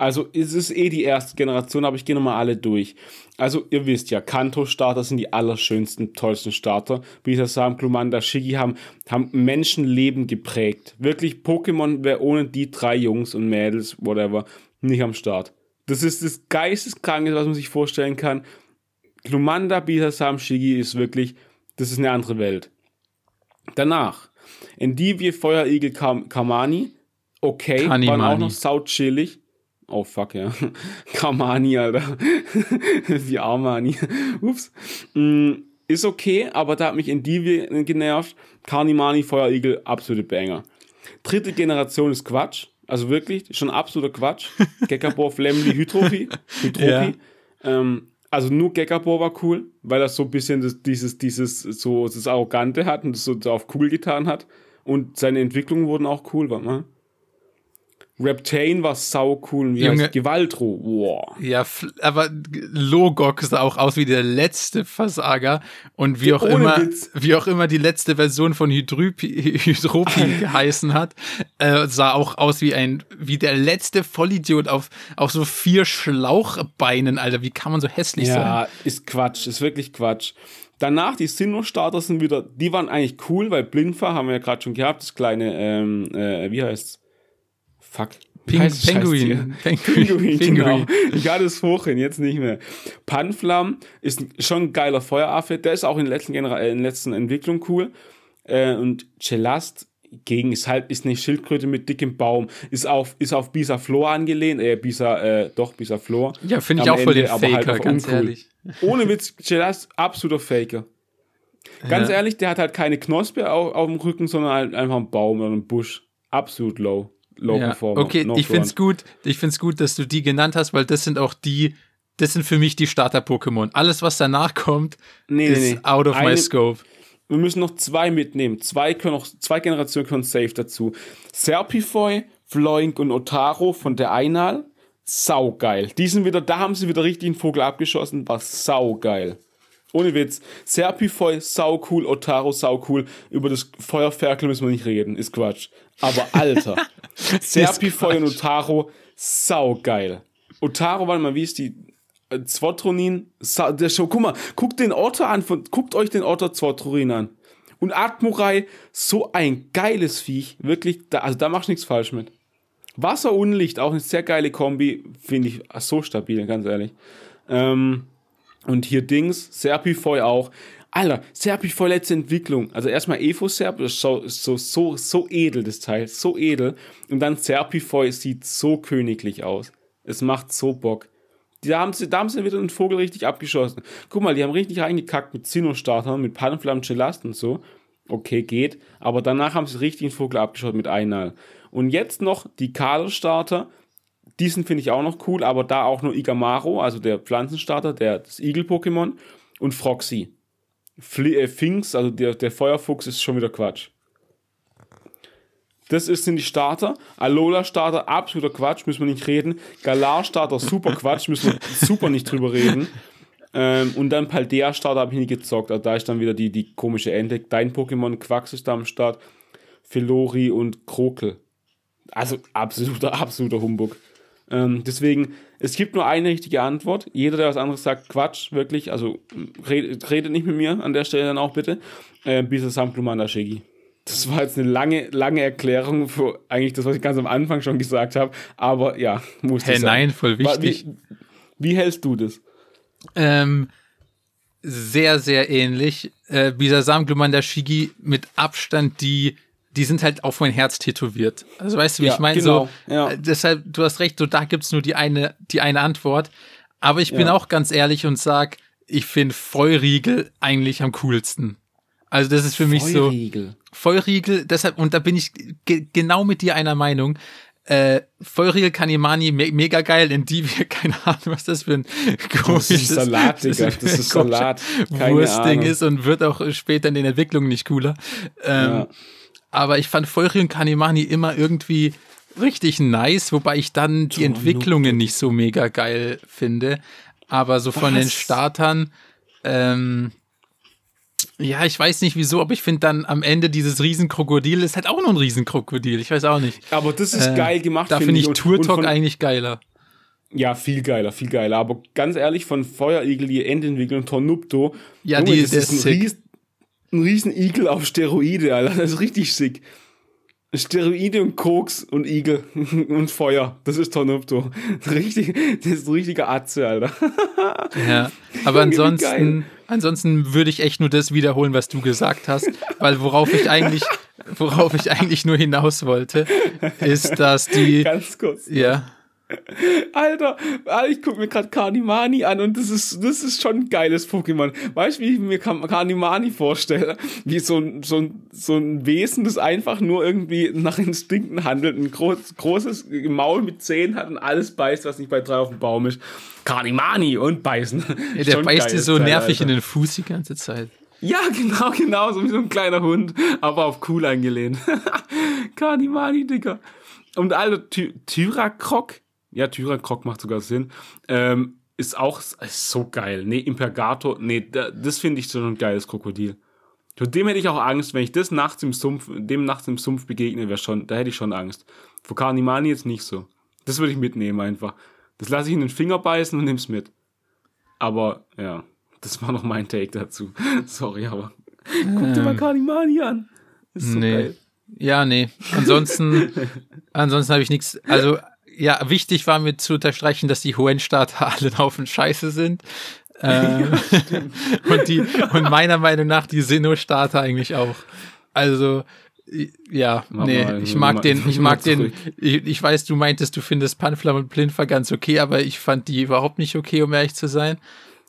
Also es ist eh die erste Generation, aber ich gehe nochmal alle durch. Also ihr wisst ja, Kanto-Starter sind die allerschönsten, tollsten Starter. Sagen, Glumanda, Shigi haben, haben Menschenleben geprägt. Wirklich, Pokémon wäre ohne die drei Jungs und Mädels, whatever, nicht am Start. Das ist das Geisteskranke, was man sich vorstellen kann. Glumanda, Bisasam, Shigi ist wirklich, das ist eine andere Welt. Danach, Endivie, Feuerigel, Kam Kamani, okay, Kanimani. waren auch noch sauchillig. Oh fuck, ja. Kamani, Alter. Wie Armani. Ups. Mm, ist okay, aber da hat mich Endivie genervt. Karnimani, Feuerigel, absolute Banger. Dritte Generation ist Quatsch. Also wirklich, schon absoluter Quatsch. Gekabor, Flemly, Hydropi. Hydropi. Ähm, also nur Gekabor war cool, weil das so ein bisschen das, dieses, dieses, so das Arrogante hat und das so auf cool getan hat. Und seine Entwicklungen wurden auch cool, warte mal. Reptane war sau cool. Wie Junge. heißt Gewaltro? Wow. Ja, aber Logok sah auch aus wie der letzte Versager und wie auch Ohne immer, Witz. wie auch immer die letzte Version von Hydropi, Hydropi geheißen hat, äh, sah auch aus wie ein, wie der letzte Vollidiot auf, auf so vier Schlauchbeinen, Alter. Wie kann man so hässlich sein? Ja, ist Quatsch, ist wirklich Quatsch. Danach, die Sinnoh-Starter sind wieder, die waren eigentlich cool, weil Blindfahr haben wir ja gerade schon gehabt, das kleine, ähm, äh, wie heißt's? Fuck. Das Penguin. Scheißtier? Pinguin, genau. Ich hatte es vorhin, jetzt nicht mehr. Panflam ist schon ein geiler Feueraffe, der ist auch in der letzten, Genera äh, in der letzten Entwicklung cool. Äh, und Celast gegen ist halt ist eine Schildkröte mit dickem Baum, ist auf ist auf Bisa Flor angelehnt, äh Bisa äh, doch Bisa Flor. Ja, finde ich Am auch voll den Ende, aber halt Faker, einfach ganz uncool. ehrlich. Ohne Witz, Celast, absoluter Faker. Ganz Ja. ehrlich, der hat halt keine Knospe auf, auf dem Rücken, sondern halt einfach einen Baum oder einen Busch. Absolut low. Low Ja, Performer. okay, No ich find's front. gut. Ich find's gut, dass du die genannt hast, weil das sind auch die, das sind für mich die Starter-Pokémon. Alles, was danach kommt, Nee, ist nee, nee. out of my Eine- scope. Wir müssen noch zwei mitnehmen. Zwei können noch, zwei Generationen können safe dazu. Serpifoy, Floink und Otaro von der Einal. Saugeil. Die sind wieder, da haben sie wieder richtig einen Vogel abgeschossen. War saugeil. Ohne Witz. Serpifoy, sau cool. Otaro, sau cool. Über das Feuerferkel müssen wir nicht reden. Ist Quatsch. Aber Alter. Serpifoy und Otaro, saugeil. Otaro, warte mal, wie ist die? Äh, Zwotronin, der Show, guck mal, guckt den Otter an, von, guckt euch den Otter Zwotronin an. Und Atmurai, so ein geiles Viech, wirklich, da, also da machst du nichts falsch mit. Wasser und Licht, auch eine sehr geile Kombi, finde ich so stabil, ganz ehrlich. Ähm, und hier Dings, Serpifoy auch. Alter, Serpifoy letzte Entwicklung. Also erstmal Evo Serp, das ist so, so, so, so edel, das Teil, so edel. Und dann Serpifoy sieht so königlich aus. Es macht so Bock. Da haben, sie, da haben sie wieder einen Vogel richtig abgeschossen. Guck mal, die haben richtig reingekackt mit Sinnoh-Startern, mit Panflam, Celast und so. Okay, geht. Aber danach haben sie richtig einen Vogel abgeschossen mit Einal. Und jetzt noch die Kader-Starter. Diesen finde ich auch noch cool, aber da auch nur Igamaro, also der Pflanzenstarter, der, das Igel-Pokémon. Und Froxy. Fli äh, Finks, also der, der Feuerfuchs, ist schon wieder Quatsch. Das ist, sind die Starter. Alola-Starter, absoluter Quatsch, müssen wir nicht reden. Galar-Starter, super Quatsch, müssen wir super nicht drüber reden. Ähm, und dann Paldea-Starter habe ich nie gezockt. Also da ist dann wieder die, die komische Ente. Dein Pokémon Quax ist da am Start. Filori und Krokel. Also absoluter, absoluter Humbug. Ähm, deswegen, es gibt nur eine richtige Antwort. Jeder, der was anderes sagt, Quatsch, wirklich. Also redet, redet nicht mit mir an der Stelle dann auch bitte. Äh, Bisa Samplumanda Shiggy. Das war jetzt eine lange, lange Erklärung für eigentlich das, was ich ganz am Anfang schon gesagt habe. Aber ja, muss Hä, ich sagen. nein, voll wichtig. Wie, wie hältst du das? Ähm, sehr, sehr ähnlich. Äh, Bisasam, Glumanda, Shigi mit Abstand die, die sind halt auf mein Herz tätowiert. Also weißt du, wie Ja, ich meine? genau, so, ja. äh, deshalb, du hast recht, so da gibt's nur die eine, die eine Antwort. Aber ich bin Ja. auch ganz ehrlich und sag, ich finde Feuriegel eigentlich am coolsten. Also das ist für mich so. Feurigel. Feurigel, deshalb, und da bin ich ge genau mit dir einer Meinung. Äh, Feurigel Kanimani, me mega geil, in die wir, keine Ahnung, was das für ein komisches Salat, Digga. Das ist Salat. Keine Wurstding Ahnung. ist und wird auch später in den Entwicklungen nicht cooler. Ähm, Ja. Aber ich fand Feurigel und Kanimani immer irgendwie richtig nice, wobei ich dann die Entwicklungen nicht so mega geil finde. Aber so von den Was? Startern, ähm, ja, ich weiß nicht wieso, aber ich finde dann am Ende dieses Riesenkrokodil ist halt auch nur ein Riesenkrokodil. Ich weiß auch nicht. Aber das ist Äh, geil gemacht, Da finde finde ich Und- Tour Talk eigentlich geiler. Ja, viel geiler, viel geiler. Aber ganz ehrlich, von Feuerigel, die Endentwicklung, Tornupto. Ja, Junge, die- das der ist ein, ist ein Riesenigel auf Steroide, Alter. Das ist richtig sick. Steroide und Koks und Igel und Feuer. Das ist Tornupto. Richtig, das ist ein richtiger Atze, Alter. Ja, aber ansonsten, ansonsten würde ich echt nur das wiederholen, was du gesagt hast, weil worauf ich eigentlich, worauf ich eigentlich nur hinaus wollte, ist, dass die, Ganz kurz. ja, Alter, Alter, ich gucke mir gerade Carnimani an und das ist, das ist schon ein geiles Pokémon. Weißt du, wie ich mir Car- Carnimani vorstelle? Wie so ein, so, ein, so ein Wesen, das einfach nur irgendwie nach Instinkten handelt, ein groß, großes Maul mit Zähnen hat und alles beißt, was nicht bei drei auf dem Baum ist. Carnimani und beißen. ja der Schon beißt dir so Teil, nervig Alter. in den Fuß die ganze Zeit. Ja, genau, genau, so wie so ein kleiner Hund, aber auf cool angelehnt. Carnimani, Digga. Und Alter, Ty Tyrakrok, ja, Tyrakrok macht sogar Sinn, ähm, ist auch ist so geil. Nee, Impergator, nee, da, das finde ich so ein geiles Krokodil. Vor dem hätte ich auch Angst, wenn ich das nachts im Sumpf, dem nachts im Sumpf begegne, wäre schon, da hätte ich schon Angst. Vor Carnimani jetzt nicht so. Das würde ich mitnehmen einfach. Das lasse ich in den Finger beißen und nimm's mit. Aber, ja, das war noch mein Take dazu. Sorry, aber guck dir mal Carnimani an. Ist so Nee. geil. Ja, nee. Ansonsten, ansonsten habe ich nichts. Also, ja, wichtig war mir zu unterstreichen, dass die Hoenn-Starter alle ein Haufen Scheiße sind. Ähm, und die, und meiner Meinung nach die Sinnoh-Starter eigentlich auch. Also, ja, Mach nee, mal, ich mag den, ich mag den, ich, ich weiß, du meintest, du findest Panflam und Plinfer ganz okay, aber ich fand die überhaupt nicht okay, um ehrlich zu sein.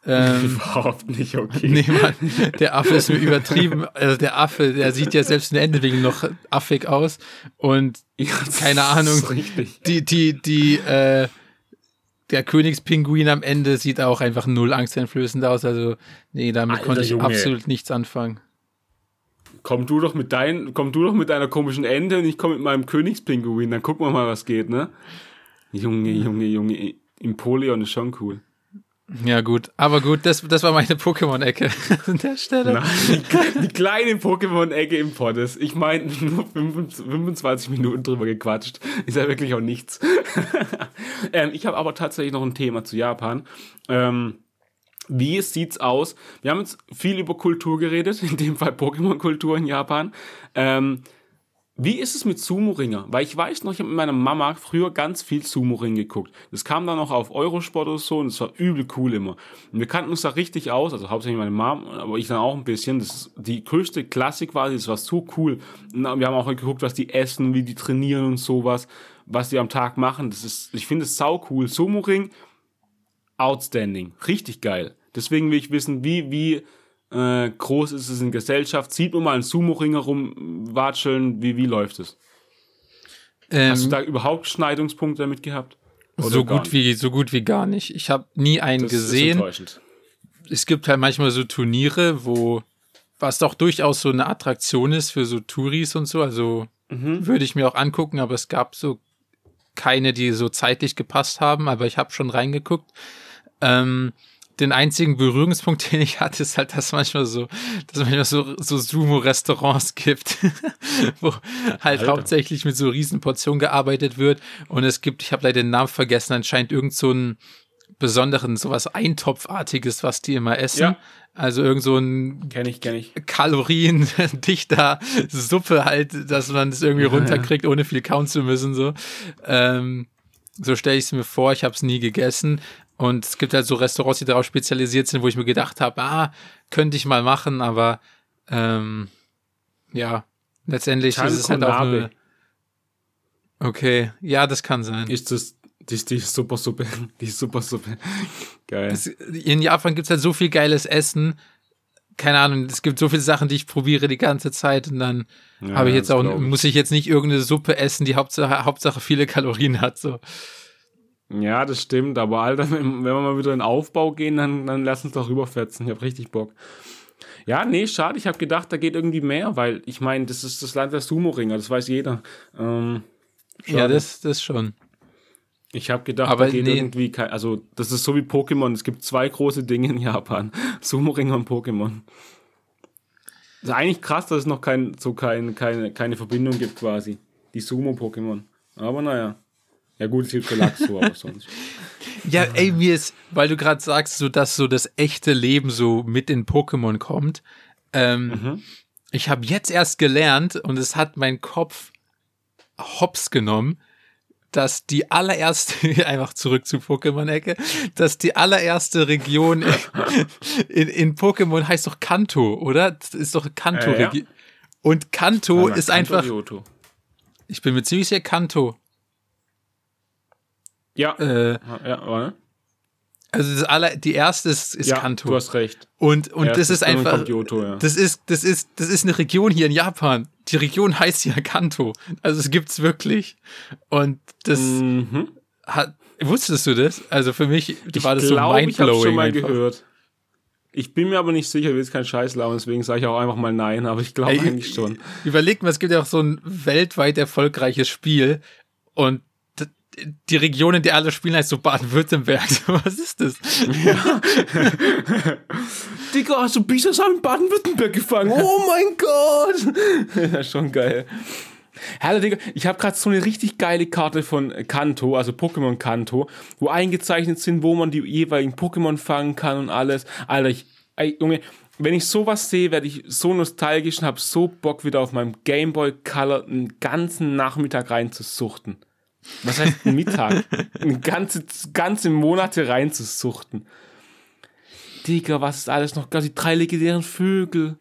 Ähm, Überhaupt nicht okay. Nee, Mann, der Affe ist mir übertrieben. Also der Affe, der sieht ja selbst in der Endentwicklung noch affig aus. Und Ja, keine Ahnung. Die, die, die, äh, der Königspinguin am Ende sieht auch einfach null angsteinflößend aus. Also, nee, damit Alter konnte ich Junge. absolut nichts anfangen. Komm du doch mit dein, komm du doch mit deiner komischen Ente und ich komme mit meinem Königspinguin, dann gucken wir mal, was geht, ne? Junge, Junge, Junge, Empoleon ist schon cool. Ja, gut. Aber gut, das, das war meine Pokémon-Ecke an der Stelle. Nein, die, die kleine Pokémon-Ecke im Poddes. Ich meine, nur 25 Minuten drüber gequatscht. Ist ja wirklich auch nichts. ähm, ich habe aber tatsächlich noch ein Thema zu Japan. Ähm, wie sieht's aus? Wir haben jetzt viel über Kultur geredet, in dem Fall Pokémon-Kultur in Japan. Ähm, wie ist es mit Sumo-Ringer? Weil ich weiß noch, ich habe mit meiner Mama früher ganz viel Sumo-Ring geguckt. Das kam dann auch auf Eurosport oder so und das war übel cool immer. Und wir kannten uns da richtig aus, also hauptsächlich meine Mom, aber ich dann auch ein bisschen. Das ist die größte Klassik war, das war so cool. Und wir haben auch geguckt, was die essen, wie die trainieren und sowas, was die am Tag machen. Das ist, ich finde es sau cool. Sumo-Ring, outstanding. Richtig geil. Deswegen will ich wissen, wie, wie äh, groß ist es in Gesellschaft? Sieht man mal einen Sumo-Ringer rumwatscheln? Wie, wie läuft es? Hast du Ähm, da überhaupt Schneidungspunkte damit gehabt? Oder so gut wie, so gut wie gar nicht. Ich habe nie einen Das gesehen. es gibt halt manchmal so Turniere, wo was doch durchaus so eine Attraktion ist für so Touris und so. Also Mhm. würde ich mir auch angucken, aber es gab so keine, die so zeitlich gepasst haben, aber ich habe schon reingeguckt. Ähm, den einzigen Berührungspunkt, den ich hatte, ist halt, dass manchmal so, dass manchmal so, so Sumo-Restaurants gibt, wo halt Alter. hauptsächlich mit so riesen Portionen gearbeitet wird. Und es gibt, ich habe leider den Namen vergessen, anscheinend irgend so einen besonderen, sowas Eintopfartiges, was die immer essen. Ja. Also irgend so ein Kenn ich, kenn ich. kaloriendichter Suppe halt, dass man das irgendwie runterkriegt, ohne viel kauen zu müssen. So, ähm, so stelle ich es mir vor. Ich habe es nie gegessen. Und es gibt halt so Restaurants, die darauf spezialisiert sind, wo ich mir gedacht habe, ah, könnte ich mal machen, aber ähm, ja, letztendlich ist es halt auch eine, Okay, ja, das kann sein. Ist das, die, die Supersuppe, die Supersuppe. Geil. Es, in Japan gibt's halt so viel geiles Essen. Keine Ahnung, es gibt so viele Sachen, die ich probiere die ganze Zeit und dann Ja, habe ich jetzt das auch, ich. muss ich jetzt nicht irgendeine Suppe essen, die Hauptsache, Hauptsache viele Kalorien hat. So. Ja, das stimmt, aber Alter, wenn, wir mal wieder in den Aufbau gehen, dann, dann lass uns doch rüberfetzen. Ich habe richtig Bock. Ja, nee, schade. Ich habe gedacht, da geht irgendwie mehr, weil ich meine, das ist das Land der Sumo-Ringer, das weiß jeder. Ähm, Ja, das, das schon. Ich habe gedacht, Aber da geht nee. irgendwie kein, also das ist so wie Pokémon. Es gibt zwei große Dinge in Japan: Sumo-Ringer und Pokémon. Das ist eigentlich krass, dass es noch kein, so kein, keine, keine Verbindung gibt quasi. Die Sumo-Pokémon. Aber naja. Ja, gut, es gibt Relaxo, aber sonst. Ja, ey, mir ist, weil du gerade sagst, so dass so das echte Leben so mit in Pokémon kommt. Ähm, Mhm. Ich habe jetzt erst gelernt und es hat mein Kopf hops genommen, dass die allererste, einfach zurück zu Pokémon-Ecke, dass die allererste Region in, in Pokémon heißt doch Kanto, oder? Das ist doch Kanto-Region. Und Kanto Warte mal, ist Kanto einfach, ich bin mir ziemlich sicher, Kanto. Ja, Äh, ja, warte. also das aller, die erste ist, ist ja, Kanto. du hast recht. Und, und das ist einfach, Johto, ja. das ist, das ist, das ist eine Region hier in Japan. Die Region heißt ja Kanto. Also es gibt's wirklich. Und das Mhm. hat, wusstest du das? Also für mich Ich war das so glaube, ich habe mindblowing. schon mal einfach. gehört. Ich bin mir aber nicht sicher, will jetzt keinen Scheiß laufen, deswegen sage ich auch einfach mal nein, aber ich glaube eigentlich schon. Überleg mal, es gibt ja auch so ein weltweit erfolgreiches Spiel und die Region, in der alle spielen, heißt so Baden-Württemberg. Was ist das? Digga, hast du Bisasam in Baden-Württemberg gefangen? Oh mein Gott! ja, schon geil. Alter, Digga, ich habe gerade so eine richtig geile Karte von Kanto, also Pokémon Kanto, wo eingezeichnet sind, wo man die jeweiligen Pokémon fangen kann und alles. Alter, ich, ey, Junge, wenn ich sowas sehe, werde ich so nostalgisch und habe so Bock, wieder auf meinem Gameboy Color einen ganzen Nachmittag reinzusuchten. Was heißt ein Mittag? Eine ganze, ganze Monate reinzusuchten. Digga, was ist alles noch? Die drei legendären Vögel.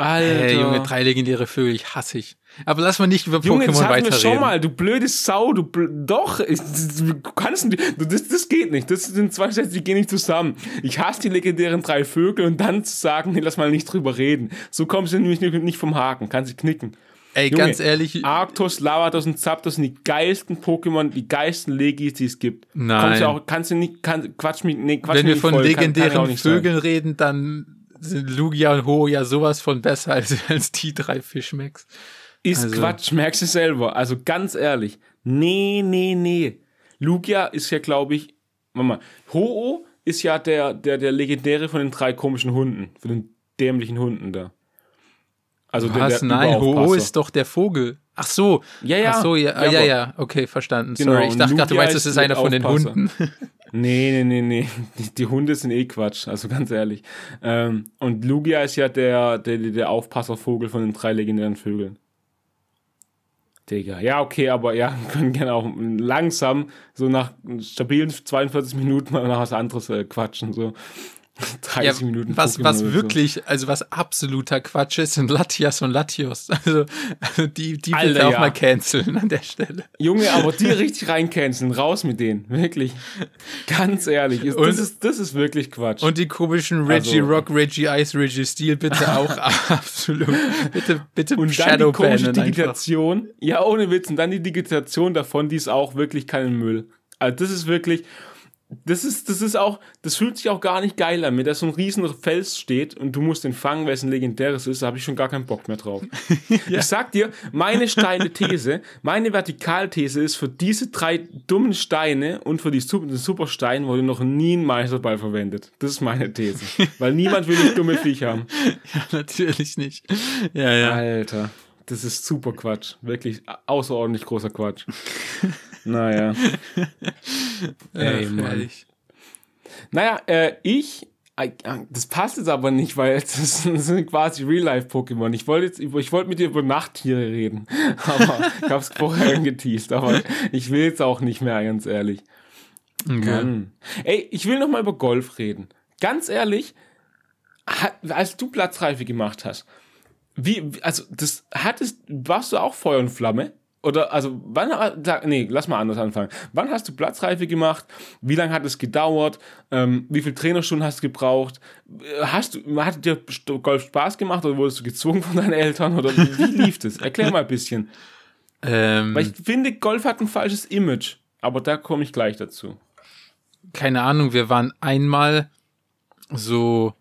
Alter. Hey, Junge, drei legendäre Vögel, ich hasse ich. Aber lass mal nicht über Junge, Pokémon hatten wir schon weiterreden. mal, du blöde Sau, du bl doch, ich, du kannst nicht, das, das geht nicht, das sind zwei Sätze, die gehen nicht zusammen. Ich hasse die legendären drei Vögel und dann zu sagen, nee, lass mal nicht drüber reden. So kommst du nämlich nicht, nicht vom Haken, kannst du knicken. Ey, Junge, ganz ehrlich, Arctos, Lavados und Zapdos sind die geilsten Pokémon, die geilsten Legis, die es gibt. Nein. Kommst du auch, kannst du nicht, kann, quatsch mich, nee, quatsch wenn wir von voll, kann- kann legendären nicht sagen. Vögeln reden, dann sind Lugia und Ho ja sowas von besser als, als die drei Fischmecks. Ist Also- Quatsch, merkst du selber. Also ganz ehrlich. Nee, nee, nee. Lugia ist ja, glaube ich, warte mal, Ho-Oh ist ja der, der, der legendäre von den drei komischen Hunden, von den dämlichen Hunden da. Also der, Was? der Nein, Ho ist doch der Vogel. Ach so. Ja, ja. Ach so, ja, Ja, ja, ja, ja. Okay, verstanden. Genau, Sorry, ich dachte gerade, du meinst, das ist einer von den Aufpasser. Hunden. Nee, nee, nee, nee. Die, die Hunde sind eh Quatsch, also ganz ehrlich. Ähm, und Lugia ist ja der, der, der Aufpasservogel von den drei legendären Vögeln. Digga. Ja, okay, aber ja, wir können gerne auch langsam, so nach stabilen 42 Minuten mal nach was anderes äh, quatschen. So 30 Ja, Minuten. was, Pokémon was wirklich, also was absoluter Quatsch ist, sind Latias und Latios. Also, also die, die Alter, bitte auch ja. mal canceln an der Stelle. So. Junge, aber die richtig reincanceln, raus mit denen. Wirklich. Ganz ehrlich. Ist, Und- das, ist, das ist wirklich Quatsch. Und die komischen Reggie Also- Rock, Reggie Ice, Reggie Steel bitte auch absolut. Bitte, bitte Und dann die komische bannen einfach. Digitation. Ja, ohne Witz. Und dann die Digitation davon, die ist auch wirklich kein Müll. Also das ist wirklich, das ist, das ist auch, das fühlt sich auch gar nicht geil an, wenn da so ein riesen Fels steht und du musst den fangen, weil es ein legendäres ist, da habe ich schon gar keinen Bock mehr drauf. Ich sag dir, meine steile These, meine Vertikalthese ist für diese drei dummen Steine und für die Super, den Superstein wurde noch nie ein Meisterball verwendet. Das ist meine These. Weil niemand will das dumme Viech haben. Natürlich nicht. Ja, ja. Alter, das ist super Quatsch. Wirklich außerordentlich großer Quatsch. naja. Ey, Ach, Mann. Naja, äh, ich, äh, das passt jetzt aber nicht, weil das sind quasi Real-Life-Pokémon. Ich wollte jetzt, ich wollte mit dir über Nachttiere reden, aber ich hab's vorher angeteased, aber ich will jetzt auch nicht mehr, ganz ehrlich. Okay. Mann. Ey, ich will noch mal über Golf reden. Ganz ehrlich, als du Platzreife gemacht hast, wie, also das hattest, warst du auch Feuer und Flamme? Oder, also, wann, nee, lass mal anders anfangen. Wann hast du Platzreife gemacht? Wie lange hat es gedauert? Ähm, wie viele Trainerstunden hast du gebraucht? Äh, Hast du, hat dir Golf Spaß gemacht oder wurdest du gezwungen von deinen Eltern? Oder wie, wie lief das? Erklär mal ein bisschen. Ähm, Weil ich finde, Golf hat ein falsches Image. Aber da komme ich gleich dazu. keine Ahnung, wir waren einmal so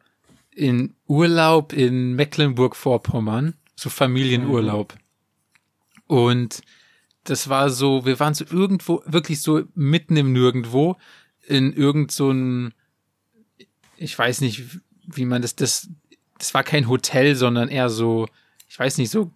in Urlaub in Mecklenburg-Vorpommern, so Familienurlaub. Und das war so, wir waren so irgendwo, wirklich so mitten im Nirgendwo, in irgend so ein, ich weiß nicht, wie man das, das, das war kein Hotel, sondern eher so, ich weiß nicht, so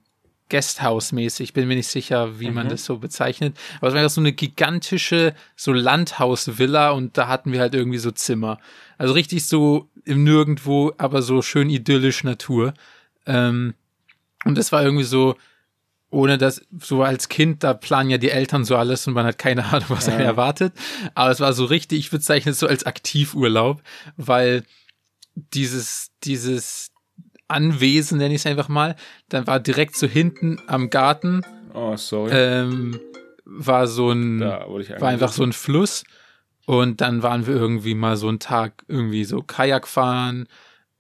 Guesthouse-mäßig. Bin mir nicht sicher, wie mhm. man das so bezeichnet. Aber es war so eine gigantische, so Landhaus-Villa und da hatten wir halt irgendwie so Zimmer. Also richtig so im Nirgendwo, aber so schön idyllisch Natur. Ähm, und das war irgendwie so, ohne dass so als Kind, da planen ja die Eltern so alles und man hat keine Ahnung, was ja. er erwartet. Aber es war so richtig, ich bezeichne es so als Aktivurlaub, weil dieses, dieses Anwesen, nenne ich es einfach mal, dann war direkt so hinten am Garten. Oh, sorry. Ähm, war so ein, war einfach so ein Fluss. Und dann waren wir irgendwie mal so einen Tag irgendwie so Kajak fahren,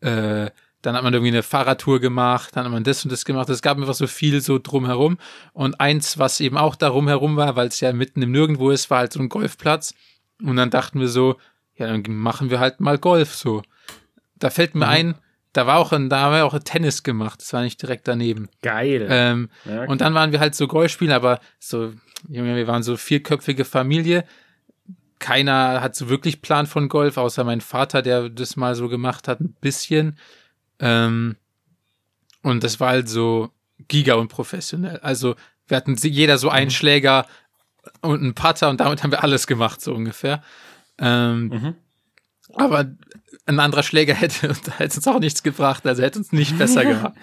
äh, dann hat man irgendwie eine Fahrradtour gemacht, dann hat man das und das gemacht. Es gab einfach so viel so drumherum. Und eins, was eben auch da rumherum war, weil es ja mitten im Nirgendwo ist, war halt so ein Golfplatz. Und dann dachten wir so, ja, dann machen wir halt mal Golf so. Da fällt mir mhm. ein, da war auch ein, da haben wir auch Tennis gemacht. Das war nicht direkt daneben. Geil. Ähm, ja, okay. Und dann waren wir halt so Golf spielen, aber so, Junge, wir waren so vierköpfige Familie. Keiner hat so wirklich Plan von Golf, außer mein Vater, der das mal so gemacht hat, ein bisschen. Ähm, und das war halt so giga unprofessionell. Also wir hatten jeder so einen mhm. Schläger und einen Putter und damit haben wir alles gemacht, so ungefähr. Ähm, mhm. Aber ein anderer Schläger hätte, hätte uns auch nichts gebracht, also hätte uns nicht besser gemacht.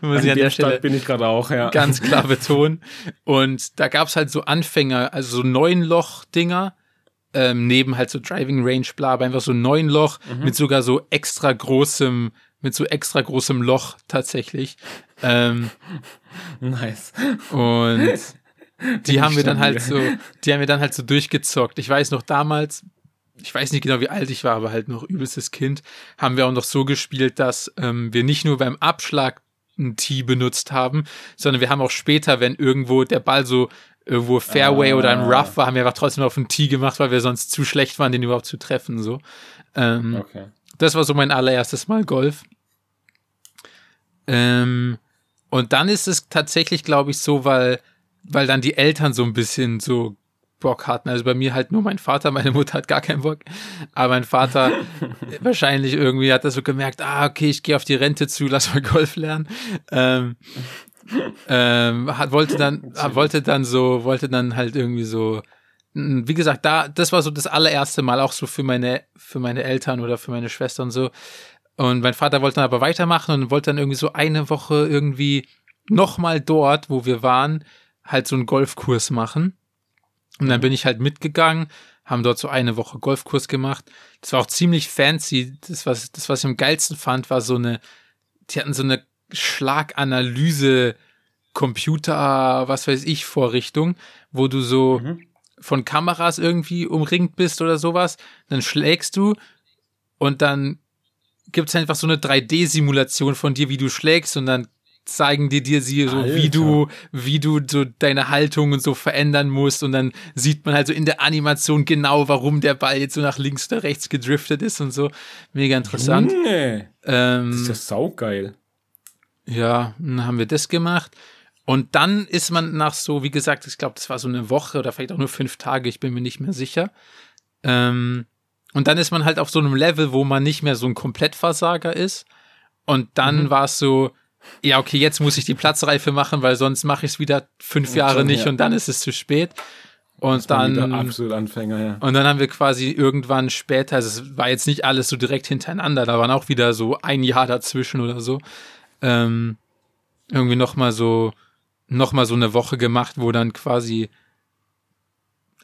Muss ich an der Stelle bin ich gerade auch, ja. Ganz klar betonen. Und da gab es halt so Anfänger, also so neun Loch-Dinger, ähm, neben halt so Driving Range, bla, aber einfach so neun Loch mhm. mit sogar so extra großem mit so extra großem Loch tatsächlich. Ähm, nice. Und die haben wir dann halt so, die haben wir dann halt so durchgezockt. Ich weiß noch damals, ich weiß nicht genau, wie alt ich war, aber halt noch übelstes Kind, haben wir auch noch so gespielt, dass ähm, wir nicht nur beim Abschlag ein Tee benutzt haben, sondern wir haben auch später, wenn irgendwo der Ball so irgendwo Fairway ah. oder ein Rough war, haben wir einfach trotzdem auf ein Tee gemacht, weil wir sonst zu schlecht waren, den überhaupt zu treffen. So. Ähm, okay. Das war so mein allererstes Mal Golf. Ähm, und dann ist es tatsächlich, glaube ich, so, weil, weil dann die Eltern so ein bisschen so Bock hatten. Also bei mir halt nur mein Vater, meine Mutter hat gar keinen Bock. Aber mein Vater wahrscheinlich irgendwie hat das so gemerkt, ah, okay, ich gehe auf die Rente zu, lass mal Golf lernen. Ähm, ähm, hat, wollte dann, wollte dann so, wollte dann halt irgendwie so, wie gesagt, da, das war so das allererste Mal auch so für meine, für meine Eltern oder für meine Schwester und so, und mein Vater wollte dann aber weitermachen und wollte dann irgendwie so eine Woche irgendwie nochmal dort, wo wir waren, halt so einen Golfkurs machen. Und dann mhm. bin ich halt mitgegangen, haben dort so eine Woche Golfkurs gemacht. Das war auch ziemlich fancy. Das, was, das, was ich am geilsten fand, war so eine, die hatten so eine Schlaganalyse, Computer, was weiß ich, Vorrichtung, wo du so mhm. von Kameras irgendwie umringt bist oder sowas. Dann schlägst du und dann gibt es einfach so eine 3D-Simulation von dir, wie du schlägst und dann zeigen die dir sie so, Alter. wie du, wie du so deine Haltung und so verändern musst und dann sieht man halt so in der Animation genau, warum der Ball jetzt so nach links oder rechts gedriftet ist und so. Mega interessant. Junge. Ähm, das ist ja saugeil. Ja, dann haben wir das gemacht. Und dann ist man nach so, wie gesagt, ich glaube, das war so eine Woche oder vielleicht auch nur fünf Tage, ich bin mir nicht mehr sicher. Ähm, und dann ist man halt auf so einem Level, wo man nicht mehr so ein Komplettversager ist. Und dann mhm. war es so, ja, okay, jetzt muss ich die Platzreife machen, weil sonst mache ich es wieder fünf und Jahre nicht ja. und dann ist es zu spät. Und dann, absolut Anfänger, ja. Und dann haben wir quasi irgendwann später, also es war jetzt nicht alles so direkt hintereinander, da waren auch wieder so ein Jahr dazwischen oder so, ähm, irgendwie nochmal so, nochmal so eine Woche gemacht, wo dann quasi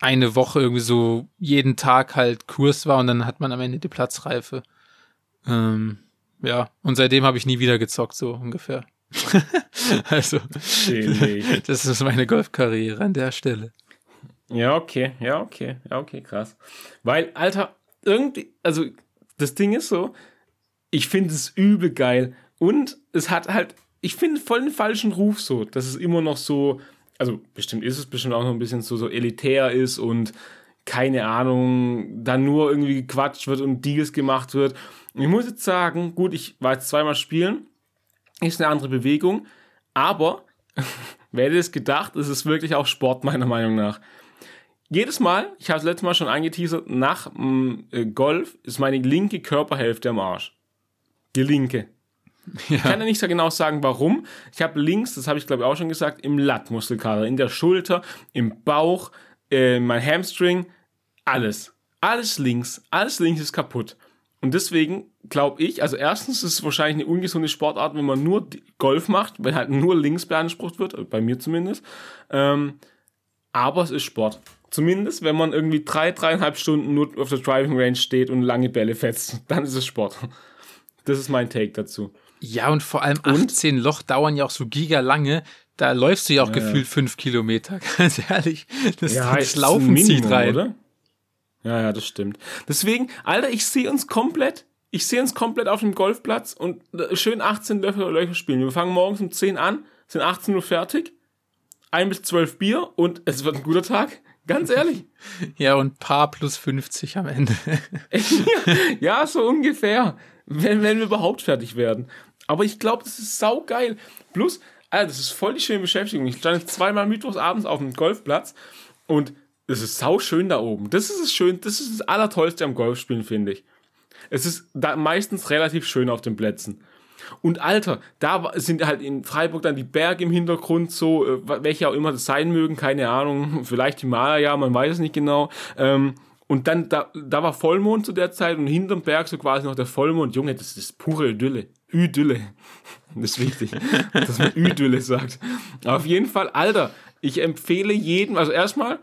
eine Woche irgendwie so jeden Tag halt Kurs war und dann hat man am Ende die Platzreife. Ähm, ja, und seitdem habe ich nie wieder gezockt, so ungefähr. also, das ist meine Golfkarriere an der Stelle. Ja, okay, ja, okay, ja, okay, krass. Weil, Alter, irgendwie, also das Ding ist so, ich finde es übel geil und es hat halt, ich finde voll den falschen Ruf so, dass es immer noch so, also bestimmt ist es bestimmt auch noch ein bisschen so, so elitär ist und keine Ahnung, dann nur irgendwie gequatscht wird und Deals gemacht wird. Ich muss jetzt sagen, gut, ich war jetzt zweimal spielen, ist eine andere Bewegung, aber wer hätte es gedacht, es ist wirklich auch Sport meiner Meinung nach. Jedes Mal, ich habe es letztes Mal schon angeteasert, nach mm, äh, Golf ist meine linke Körperhälfte am Arsch. Die linke. Ja. Ich kann ja nicht so genau sagen, warum. Ich habe links, das habe ich glaube ich auch schon gesagt, im Lattmuskelkater, in der Schulter, im Bauch, äh, mein Hamstring, alles. Alles links. Alles links ist kaputt. Und deswegen glaube ich, also erstens ist es wahrscheinlich eine ungesunde Sportart, wenn man nur Golf macht, wenn halt nur links beansprucht wird, bei mir zumindest. Ähm, aber es ist Sport. Zumindest, wenn man irgendwie drei, dreieinhalb Stunden nur auf der Driving Range steht und lange Bälle fetzt, dann ist es Sport. Das ist mein Take dazu. Ja, und vor allem 18 und? Loch dauern ja auch so giga lange. Da läufst du ja auch ja. gefühlt fünf Kilometer, ganz ehrlich. Das, ja, das Laufen Minimum, zieht rein. Oder? Ja, ja, das stimmt. Deswegen, Alter, ich sehe uns komplett, ich sehe uns komplett auf dem Golfplatz und schön 18 Löcher, Löcher spielen. Wir fangen morgens um 10 an, sind 18 Uhr fertig, ein bis zwölf Bier und es wird ein guter Tag. Ganz ehrlich. Ja, und Paar plus 50 am Ende. ja, so ungefähr. Wenn, wenn wir überhaupt fertig werden. Aber ich glaube, das ist saugeil. Plus, Alter, das ist voll die schöne Beschäftigung. Ich stand jetzt zweimal mittwochs abends auf dem Golfplatz und es ist sau schön da oben. Das ist es schön, das ist das Allertollste am Golfspielen, finde ich. Es ist da meistens relativ schön auf den Plätzen. Und Alter, da sind halt in Freiburg dann die Berge im Hintergrund, so, äh, welche auch immer das sein mögen, keine Ahnung, vielleicht Himalaya, man weiß es nicht genau. Ähm, und dann, da, da war Vollmond zu der Zeit und hinterm Berg so quasi noch der Vollmond. Junge, das ist pure Idylle. Idylle. Das ist wichtig, dass man Idylle sagt. auf jeden Fall, Alter, ich empfehle jedem, also erstmal,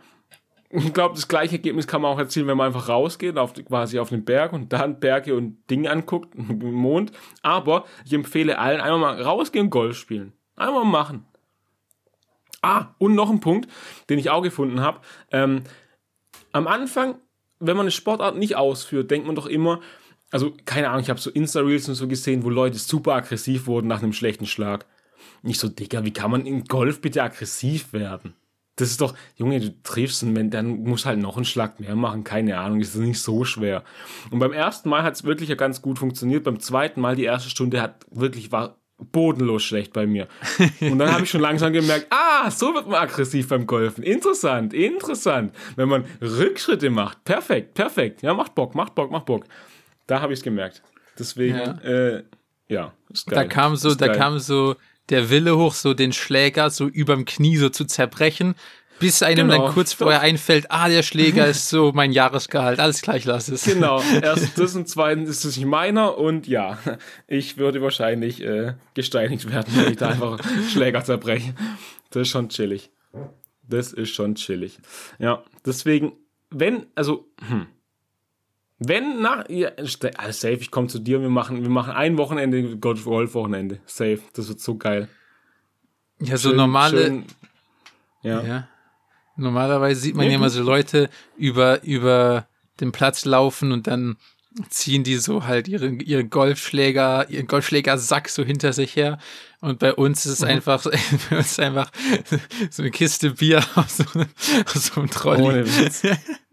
ich glaube, das gleiche Ergebnis kann man auch erzielen, wenn man einfach rausgeht, auf, quasi auf den Berg und dann Berge und Dinge anguckt, Mond. Aber ich empfehle allen einfach mal rausgehen und Golf spielen. Einfach mal machen. Ah, und noch ein Punkt, den ich auch gefunden habe. Ähm, am Anfang, wenn man eine Sportart nicht ausführt, denkt man doch immer, also keine Ahnung, ich habe so Insta-Reels und so gesehen, wo Leute super aggressiv wurden nach einem schlechten Schlag. Nicht so, Digga, wie kann man in Golf bitte aggressiv werden? Das ist doch, Junge, du triffst einen, dann muss halt noch einen Schlag mehr machen, keine Ahnung, ist nicht so schwer. Und beim ersten Mal hat es wirklich ja ganz gut funktioniert. Beim zweiten Mal, die erste Stunde, hat wirklich war bodenlos schlecht bei mir. Und dann habe ich schon langsam gemerkt, ah, so wird man aggressiv beim Golfen. Interessant, interessant. Wenn man Rückschritte macht, perfekt, perfekt. Ja, macht Bock, macht Bock, macht Bock. Da habe ich es gemerkt. Deswegen, ja, äh, ja ist geil. Da kam so, ist da geil. kam so der Wille hoch, so den Schläger so überm Knie so zu zerbrechen, bis einem genau, dann kurz vorher einfällt, ah, der Schläger ist so mein Jahresgehalt, alles gleich lass es. Genau, erst das und zweitens ist es nicht meiner und ja, ich würde wahrscheinlich äh, gesteinigt werden, wenn ich da einfach Schläger zerbreche. Das ist schon chillig. Das ist schon chillig. Ja, deswegen, wenn, also, hm, wenn nach, ja, ah, safe, ich komme zu dir, wir machen, wir machen ein Wochenende, Golf-Wochenende. Safe, das wird so geil. Ja, so schön, normale, schön, ja. ja. Normalerweise sieht man ja immer so Leute über, über den Platz laufen und dann ziehen die so halt ihre, ihre Golfschläger, ihren Golfschlägersack so hinter sich her. Und bei uns ist es mhm. einfach, bei uns einfach so eine Kiste Bier aus so, aus so einem Trolley. Ohne Witz.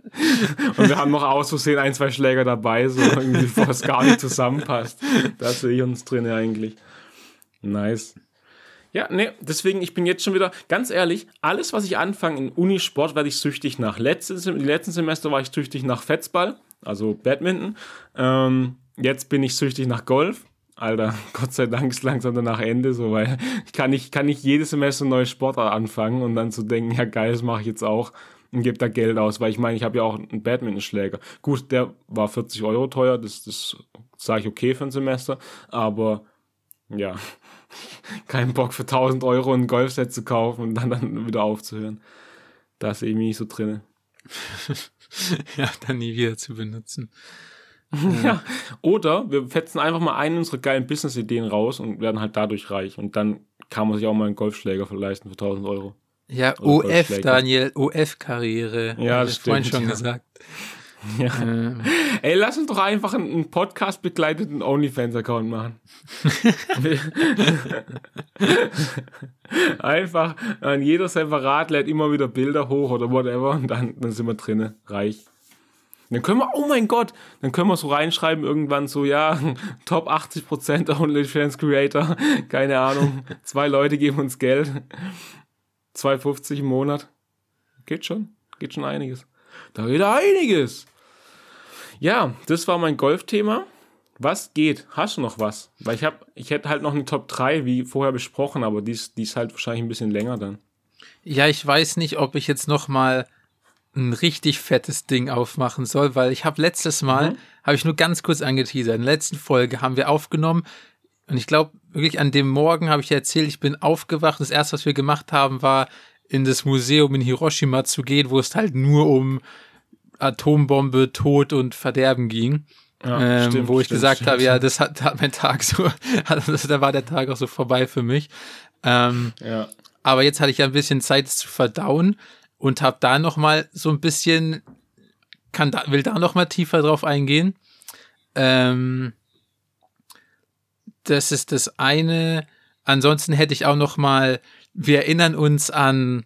Und wir haben noch aus Versehen ein, zwei Schläger dabei, so irgendwie, wo es gar nicht zusammenpasst. Da sehe ich uns drin eigentlich. Nice. Ja, ne, deswegen, ich bin jetzt schon wieder, ganz ehrlich, alles, was ich anfange in Unisport, werde ich süchtig nach. Letztes, die letzten Semester war ich süchtig nach Fetzball, also Badminton. Ähm, jetzt bin ich süchtig nach Golf. Alter, Gott sei Dank ist langsam danach Ende, so, weil ich kann nicht, kann nicht jedes Semester ein neues Sportart anfangen und dann zu denken, ja geil, das mache ich jetzt auch und gebe da Geld aus, weil ich meine, ich habe ja auch einen Badmintonschläger. Gut, der war 40 Euro teuer, das, das sage ich okay für ein Semester, aber ja, keinen Bock für 1000 Euro ein Golfset zu kaufen und dann, dann wieder aufzuhören. Da ist irgendwie nicht so drin. ja, dann nie wieder zu benutzen. ja, oder wir fetzen einfach mal einen unserer geilen Business-Ideen raus und werden halt dadurch reich. Und dann kann man sich auch mal einen Golfschläger leisten für 1000 Euro. Ja, OF, Daniel, OF-Karriere. Ja, das stimmt. schon ja. gesagt. Ja. Ähm. Ey, lass uns doch einfach einen Podcast begleiteten OnlyFans-Account machen. einfach an jeder separat lädt immer wieder Bilder hoch oder whatever und dann, dann sind wir drinnen, reich. Dann können wir, oh mein Gott, dann können wir so reinschreiben irgendwann so, ja, Top 80% OnlyFans Creator, keine Ahnung, zwei Leute geben uns Geld. 2,50 im Monat. Geht schon. Geht schon einiges. Da geht einiges. Ja, das war mein Golfthema. Was geht? Hast du noch was? Weil ich hab, ich hätte halt noch eine Top 3, wie vorher besprochen, aber die ist, die ist halt wahrscheinlich ein bisschen länger dann. Ja, ich weiß nicht, ob ich jetzt noch mal ein richtig fettes Ding aufmachen soll, weil ich habe letztes Mal, mhm. habe ich nur ganz kurz angeteasert, in der letzten Folge haben wir aufgenommen und ich glaube, wirklich an dem Morgen habe ich erzählt, ich bin aufgewacht. Das erste, was wir gemacht haben, war in das Museum in Hiroshima zu gehen, wo es halt nur um Atombombe, Tod und Verderben ging. Ja, ähm, stimmt, wo ich stimmt, gesagt habe, ja, das hat, hat mein Tag so, da war der Tag auch so vorbei für mich. Ähm, ja. Aber jetzt hatte ich ja ein bisschen Zeit, es zu verdauen und habe da noch mal so ein bisschen, kann da, will da noch mal tiefer drauf eingehen. Ähm, das ist das eine. Ansonsten hätte ich auch noch mal, wir erinnern uns an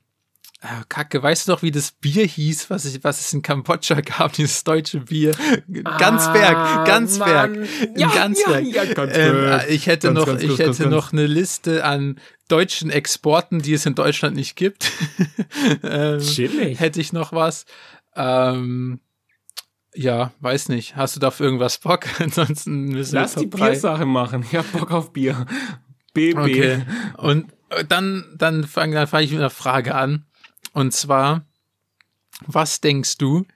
Ah, Kacke, weißt du doch, wie das Bier hieß, was, ich, was es in Kambodscha gab, dieses deutsche Bier? Ganzberg, ah, Ganzberg, ja, Ganzberg. Ja, ja, ähm, ich hätte ganz, noch, ganz, ich ganz, hätte noch eine Liste an deutschen Exporten, die es in Deutschland nicht gibt. ähm, Chillig. Hätte ich noch was. Ähm, ja, weiß nicht. Hast du da irgendwas Bock? Ansonsten müssen wir Lass die Biersache machen. Ich hab Bock auf Bier. BB. Okay. Und dann, dann fange dann fang ich mit einer Frage an. Und zwar, was denkst du,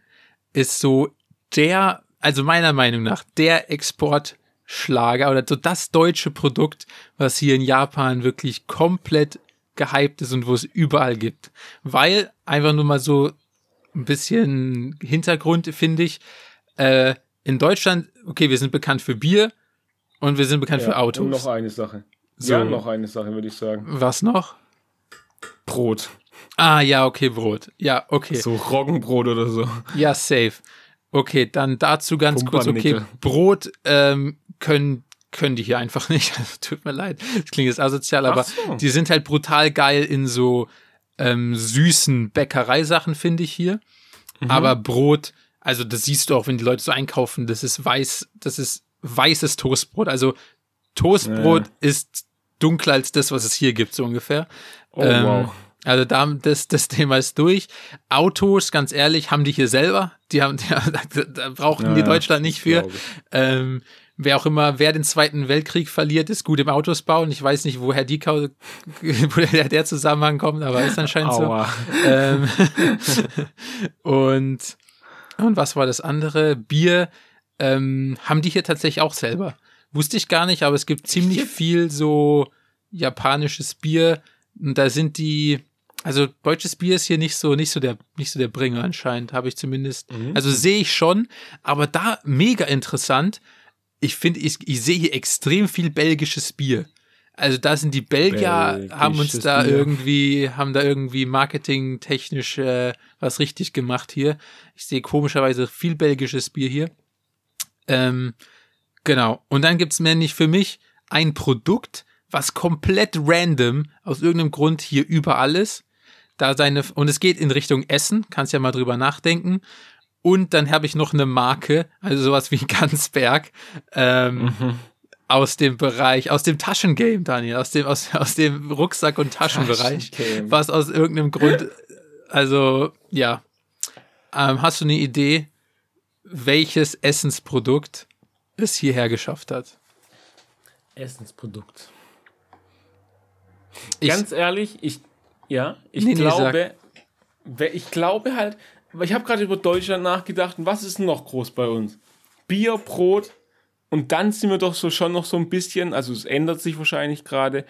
ist so der, also meiner Meinung nach, der Exportschlager oder so das deutsche Produkt, was hier in Japan wirklich komplett gehypt ist und wo es überall gibt. Weil, einfach nur mal so ein bisschen Hintergrund, finde ich, äh, in Deutschland, okay, wir sind bekannt für Bier und wir sind bekannt ja, für Autos. Und noch eine Sache. So. Ja, noch eine Sache, würde ich sagen. Was noch? Brot. Ah, ja, okay, Brot. Ja, okay. So Roggenbrot oder so. Ja, safe. Okay, dann dazu ganz kurz, okay, Brot ähm, können können die hier einfach nicht. Also, tut mir leid. Das klingt jetzt asozial, aber so. die sind halt brutal geil in so ähm, süßen Bäckereisachen, finde ich hier. Mhm. Aber Brot, also das siehst du auch, wenn die Leute so einkaufen, das ist weiß, das ist weißes Toastbrot. Also Toastbrot ja. ist dunkler als das, was es hier gibt, so ungefähr. Oh, ähm, wow. Also da, das, das Thema ist durch. Autos, ganz ehrlich, haben die hier selber. Die haben, die, da brauchen ja, die Deutschland nicht für. Ähm, wer auch immer, wer den Zweiten Weltkrieg verliert, ist gut im Autos bauen. Ich weiß nicht, woher die woher der Zusammenhang kommt, aber ist anscheinend Aua. so. Ähm, und, und was war das andere? Bier ähm, haben die hier tatsächlich auch selber. Wusste ich gar nicht, aber es gibt ziemlich viel so japanisches Bier. Und da sind die, also deutsches Bier ist hier nicht so, nicht so der, nicht so der Bringer anscheinend, habe ich zumindest. Mhm. Also sehe ich schon, aber da mega interessant. Ich finde, ich, ich sehe hier extrem viel belgisches Bier. Also da sind die Belgier, Belgisches haben uns da Bier. irgendwie, haben da irgendwie marketingtechnisch äh, was richtig gemacht hier. Ich sehe komischerweise viel belgisches Bier hier. Ähm, genau. Und dann gibt's nämlich für mich ein Produkt, was komplett random aus irgendeinem Grund hier überall ist. Da seine, und es geht in Richtung Essen, kannst ja mal drüber nachdenken. Und dann habe ich noch eine Marke, also sowas wie Ganzberg, ähm, mhm. aus dem Bereich, aus dem Taschengame, Daniel, aus dem, aus, aus dem Rucksack- und Taschenbereich, was aus irgendeinem Grund, also ja. Ähm, hast du eine Idee, welches Essensprodukt es hierher geschafft hat? Essensprodukt. Ganz ehrlich, ich, ja, ich nee, glaube, nee, ich glaube halt, ich habe gerade über Deutschland nachgedacht und was ist noch groß bei uns? Bier, Brot und dann sind wir doch so schon noch so ein bisschen, also es ändert sich wahrscheinlich gerade,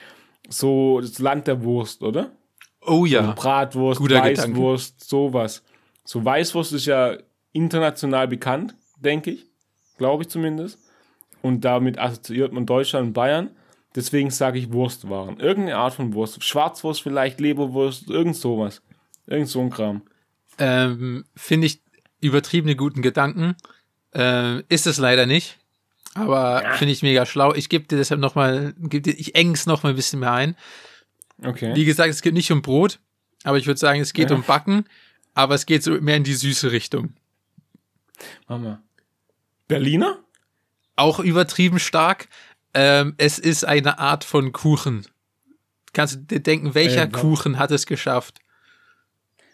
so das Land der Wurst, oder? Oh ja. Also Bratwurst, Guter Weißwurst, Gedanke. sowas. So Weißwurst ist ja international bekannt, denke ich. Glaube ich zumindest. Und damit assoziiert man Deutschland und Bayern. Deswegen sage ich Wurstwaren. Irgendeine Art von Wurst. Schwarzwurst vielleicht, Leberwurst, irgend sowas. Irgend so ein Kram. Ähm, Finde ich übertriebene guten Gedanken. Äh, ist es leider nicht. Aber ja. finde ich mega schlau. Ich gebe dir deshalb nochmal, ich eng's noch mal ein bisschen mehr ein. Okay. Wie gesagt, es geht nicht um Brot, aber ich würde sagen, es geht ja. um Backen, aber es geht so mehr in die süße Richtung. Mama. Berliner? Auch übertrieben stark. Ähm, es ist eine Art von Kuchen. Kannst du dir denken, welcher äh, Kuchen hat es geschafft?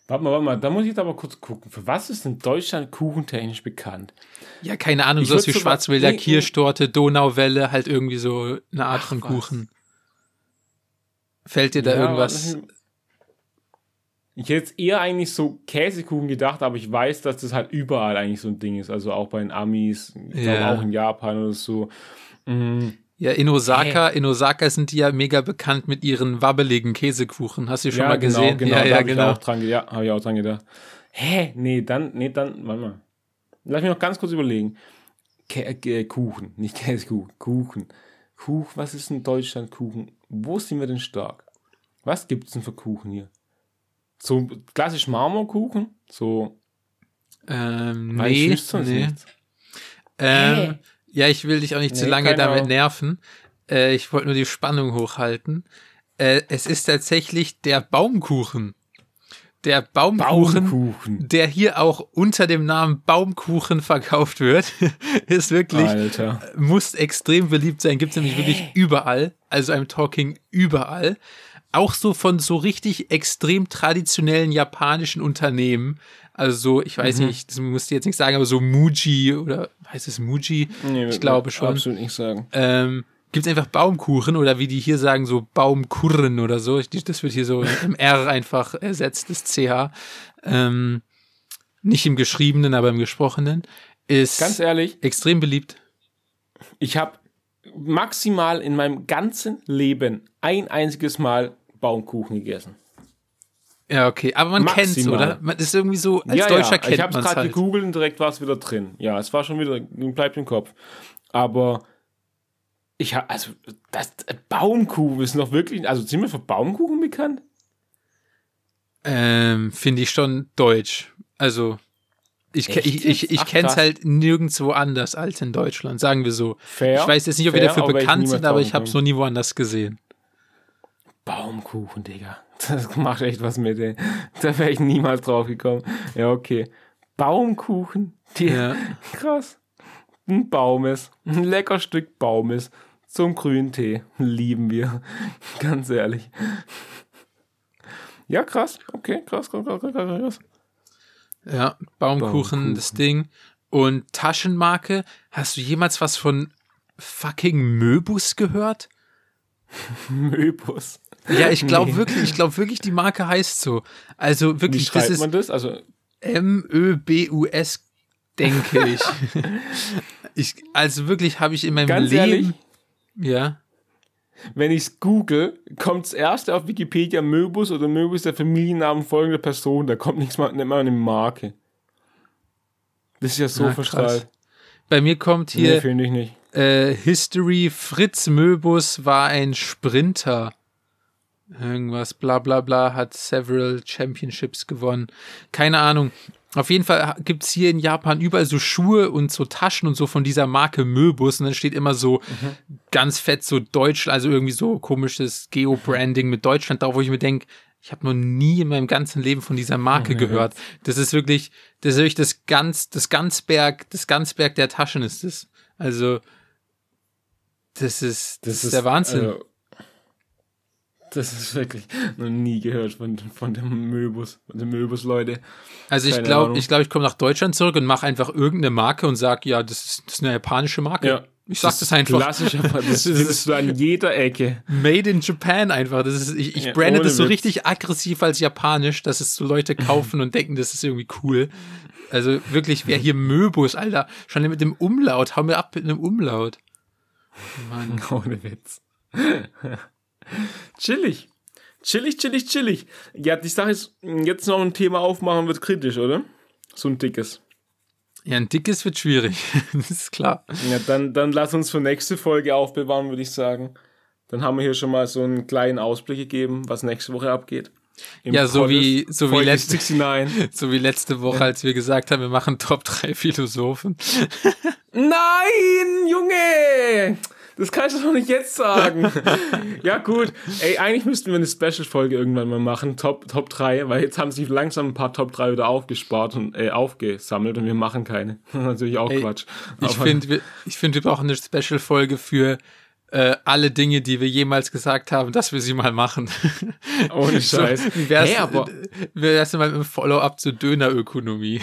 Warte mal, warte mal, da muss ich jetzt aber kurz gucken. Für was ist denn Deutschland kuchentechnisch bekannt? Ja, keine Ahnung, sowas wie sogar Schwarzwälder denken- Kirschtorte, Donauwelle, halt irgendwie so eine Art Ach, von was. Kuchen. Fällt dir da Ja, irgendwas? aber- Ich hätte jetzt eher eigentlich so Käsekuchen gedacht, aber ich weiß, dass das halt überall eigentlich so ein Ding ist. Also auch bei den Amis, Ja. auch in Japan oder so. Mm, Ja, in Osaka, in Osaka sind die ja mega bekannt mit ihren wabbeligen Käsekuchen. Hast du die schon ja, mal genau, gesehen? Genau, ja, ja, hab Ich genau. auch dran, ja, habe ich auch dran gedacht. Hä? Nee, dann, nee, dann, warte mal. Lass mich noch ganz kurz überlegen. Kä äh, Kuchen, nicht Käsekuchen, Kuchen. Kuchen, was ist in Deutschland Kuchen? Wo sind wir denn stark? Was gibt es denn für Kuchen hier? So klassisch Marmorkuchen? So, Ähm, nee, nee. Ähm, ja, ich will dich auch nicht zu Nee, lange keine damit Ahnung. nerven. Äh, ich wollte nur die Spannung hochhalten. Äh, es ist tatsächlich der Baumkuchen. Der Baumkuchen, Baumkuchen. der hier auch unter dem Namen Baumkuchen verkauft wird, ist wirklich, Alter. muss extrem beliebt sein. Gibt es nämlich wirklich überall. Also I'm talking überall. Auch so von so richtig extrem traditionellen japanischen Unternehmen. Also so, ich weiß Mhm. nicht, das musst du jetzt nicht sagen, aber so Muji oder heißt es Muji? Nee, ich glaube schon. Absolut nicht sagen. Ähm, Gibt es einfach Baumkuchen oder wie die hier sagen, so Baumkurren oder so. Ich- Das wird hier so im R einfach ersetzt, das CH. Ähm, nicht im Geschriebenen, aber im Gesprochenen. Ist Ganz ehrlich, extrem beliebt. ich habe maximal in meinem ganzen Leben ein einziges Mal Baumkuchen gegessen. Ja, okay. Aber man kennt's, Maximal. oder? Man ist irgendwie so, als Deutscher ich kennt habe es man es gerade halt. gegoogelt und direkt war es wieder drin. Ja, es war schon wieder, bleibt im Kopf. Aber ich habe, also, das Baumkuchen ist noch wirklich, also sind wir für Baumkuchen bekannt? Ähm, Finde ich schon deutsch. Also, ich, Echt ich, ich, ich Ach, kenne es krass. halt nirgendwo anders als in Deutschland, sagen wir so. Fair. ich weiß jetzt nicht, ob wir fair, dafür aber ich bekannt sind, aber ich es noch nie woanders gesehen. Baumkuchen, Digga. Das macht echt was mit, ey. Da wäre ich niemals drauf gekommen. Ja, okay. Baumkuchen. Die, Ja. Krass. Ein Baumes. Ein lecker Stück Baumes. Zum grünen Tee. Lieben wir. Ganz ehrlich. Ja, krass. Okay, krass, krass, krass, krass, krass. Ja, Baumkuchen, Baumkuchen. das Ding. Und Taschenmarke, hast du jemals was von fucking Möbus gehört? Möbus. Ja, ich glaube Nee. wirklich, ich glaube wirklich, die Marke heißt so. Also Wie wirklich, das schreibt ist man das? Also, M-Ö-B-U-S, denke ich. ich. Also wirklich habe ich in meinem ganz Leben. ehrlich, Ja. wenn ich es google, kommt das erste auf Wikipedia Möbus oder Möbus der Familiennamen folgender Person. Da kommt nichts mal, nicht mal eine Marke. Das ist ja so Ah, krass. verstrahlt. Bei mir kommt Nee, hier finde ich nicht. äh, History, Fritz Möbus war ein Sprinter. Irgendwas, bla bla bla, hat several Championships gewonnen. Keine Ahnung. Auf jeden Fall gibt's hier in Japan überall so Schuhe und so Taschen und so von dieser Marke Möbus. Und dann steht immer so ganz fett so Deutsch, also irgendwie so komisches Geo-Branding mit Deutschland drauf, wo ich mir denke, ich habe noch nie in meinem ganzen Leben von dieser Marke Mhm. gehört. Das ist wirklich, das ist wirklich das ganz, das Ganzberg, das Ganzberg der Taschen ist es. Also, das ist, das, ist der Wahnsinn. also, das ist wirklich noch nie gehört von, von dem Möbus, von den Möbus-Leute. Also ich glaube, ich glaube, ich komme nach Deutschland zurück und mache einfach irgendeine Marke und sag, ja, das ist, das ist eine japanische Marke. Ja. Ich sag das, einfach. Klassisch, aber das Das ist- findest du an jeder Ecke. Made in Japan einfach. Das ist, ich, ich Ja, brande das so Witz. richtig aggressiv als japanisch, dass es so Leute kaufen und denken, das ist irgendwie cool. Also wirklich, wer hier Möbus, Alter, schon mit dem Umlaut, hau mir ab mit einem Umlaut. Mann. Ohne Witz. Chillig. Chillig, chillig, chillig. Ja, die Sache ist, jetzt noch ein Thema aufmachen wird kritisch, oder? So ein dickes. Ja, ein dickes wird schwierig. das ist klar. Ja, dann, dann lass uns für nächste Folge aufbewahren, würde ich sagen. Dann haben wir hier schon mal so einen kleinen Ausblick gegeben, was nächste Woche abgeht. Im Ja, so wie- so wie letzte- 69. So wie letzte Woche, als wir gesagt haben, wir machen Top 3 Philosophen. Nein, Junge! Das kannst du doch nicht jetzt sagen. ja, gut. Ey, eigentlich müssten wir eine Special-Folge irgendwann mal machen, Top, Top 3, weil jetzt haben sich langsam ein paar Top 3 wieder aufgespart und äh, aufgesammelt und wir machen keine. Natürlich auch Ey, Quatsch. Ich finde, wir, ich find, wir brauchen eine Special-Folge für äh, alle Dinge, die wir jemals gesagt haben, dass wir sie mal machen. Ohne Scheiß. So, wär's, Hey, aber- wie wär's mal dem Follow-up zu Dönerökonomie?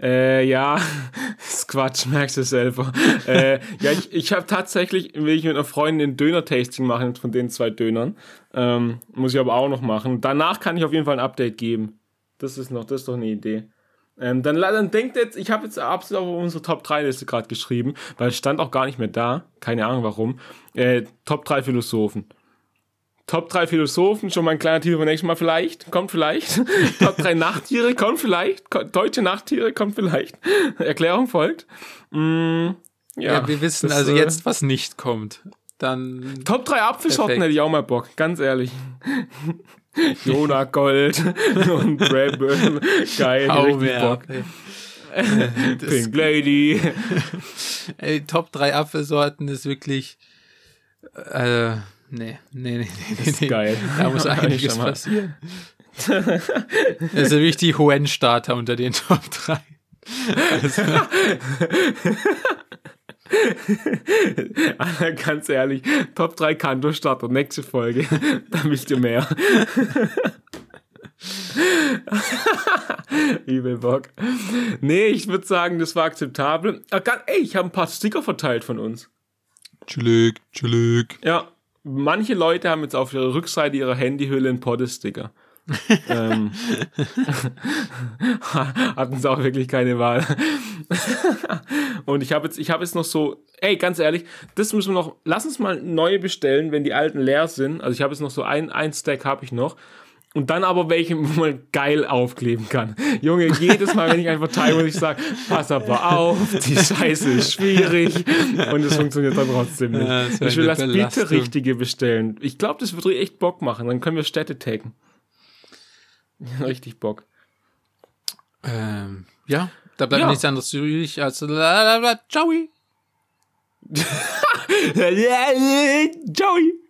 Äh, ja, ist Quatsch, merkst du selber. äh, ja, ich, ich habe tatsächlich, will ich mit einer Freundin ein Döner-Tasting machen von den zwei Dönern. Ähm, muss ich aber auch noch machen. Danach kann ich auf jeden Fall ein Update geben. Das ist noch, das ist doch eine Idee. Ähm, dann, dann denkt jetzt, ich habe jetzt absolut auf unsere Top 3 Liste gerade geschrieben, weil es stand auch gar nicht mehr da. Keine Ahnung warum. Äh, Top 3 Philosophen. Top 3 Philosophen, schon mal ein kleiner Titel für nächstes Mal vielleicht, kommt vielleicht. Top 3 Nachttiere, kommt vielleicht. Deutsche Nachttiere, kommt vielleicht. Erklärung folgt. Mm, ja, Ja, wir wissen das, also äh, jetzt, was nicht kommt. Dann Top 3 Apfelsorten hätte ich auch mal Bock, ganz ehrlich. Jona Gold und Brabham. Geil, hau richtig mir Bock. ab. Pink Lady. ey, Top 3 Apfelsorten ist wirklich. Äh, nee, nee, nee, nee, nee. nee. Geil. Da muss einiges passieren. Das ist ja wirklich die Hohen-Starter unter den Top 3. Also, ganz ehrlich, Top 3 Kanto-Starter, nächste Folge. da wisst ihr mehr. Übel Bock. Nee, ich würde sagen, das war akzeptabel. Ah, Ey, ich habe ein paar Sticker verteilt von uns. chillig, chillig. Ja, manche Leute haben jetzt auf ihrer Rückseite ihrer Handyhülle einen Podest-Sticker. ähm, hatten sie auch wirklich keine Wahl. Und ich habe jetzt, ich habe jetzt noch so, ey, ganz ehrlich, das müssen wir noch, lass uns mal neue bestellen, wenn die alten leer sind. Also ich habe jetzt noch so ein, ein Stack habe ich noch. Und dann aber welche, wo man geil aufkleben kann. Junge, jedes Mal, wenn ich einfach teile, muss ich sagen, pass aber auf, die Scheiße ist schwierig. Und es funktioniert dann trotzdem nicht. Ja, ich will das bitte Belastung. richtige bestellen. Ich glaube, das wird echt Bock machen. Dann können wir Städte taggen. Richtig Bock. Ähm, ja, da bleibt Ja. nichts anderes übrig als ciao. Joey.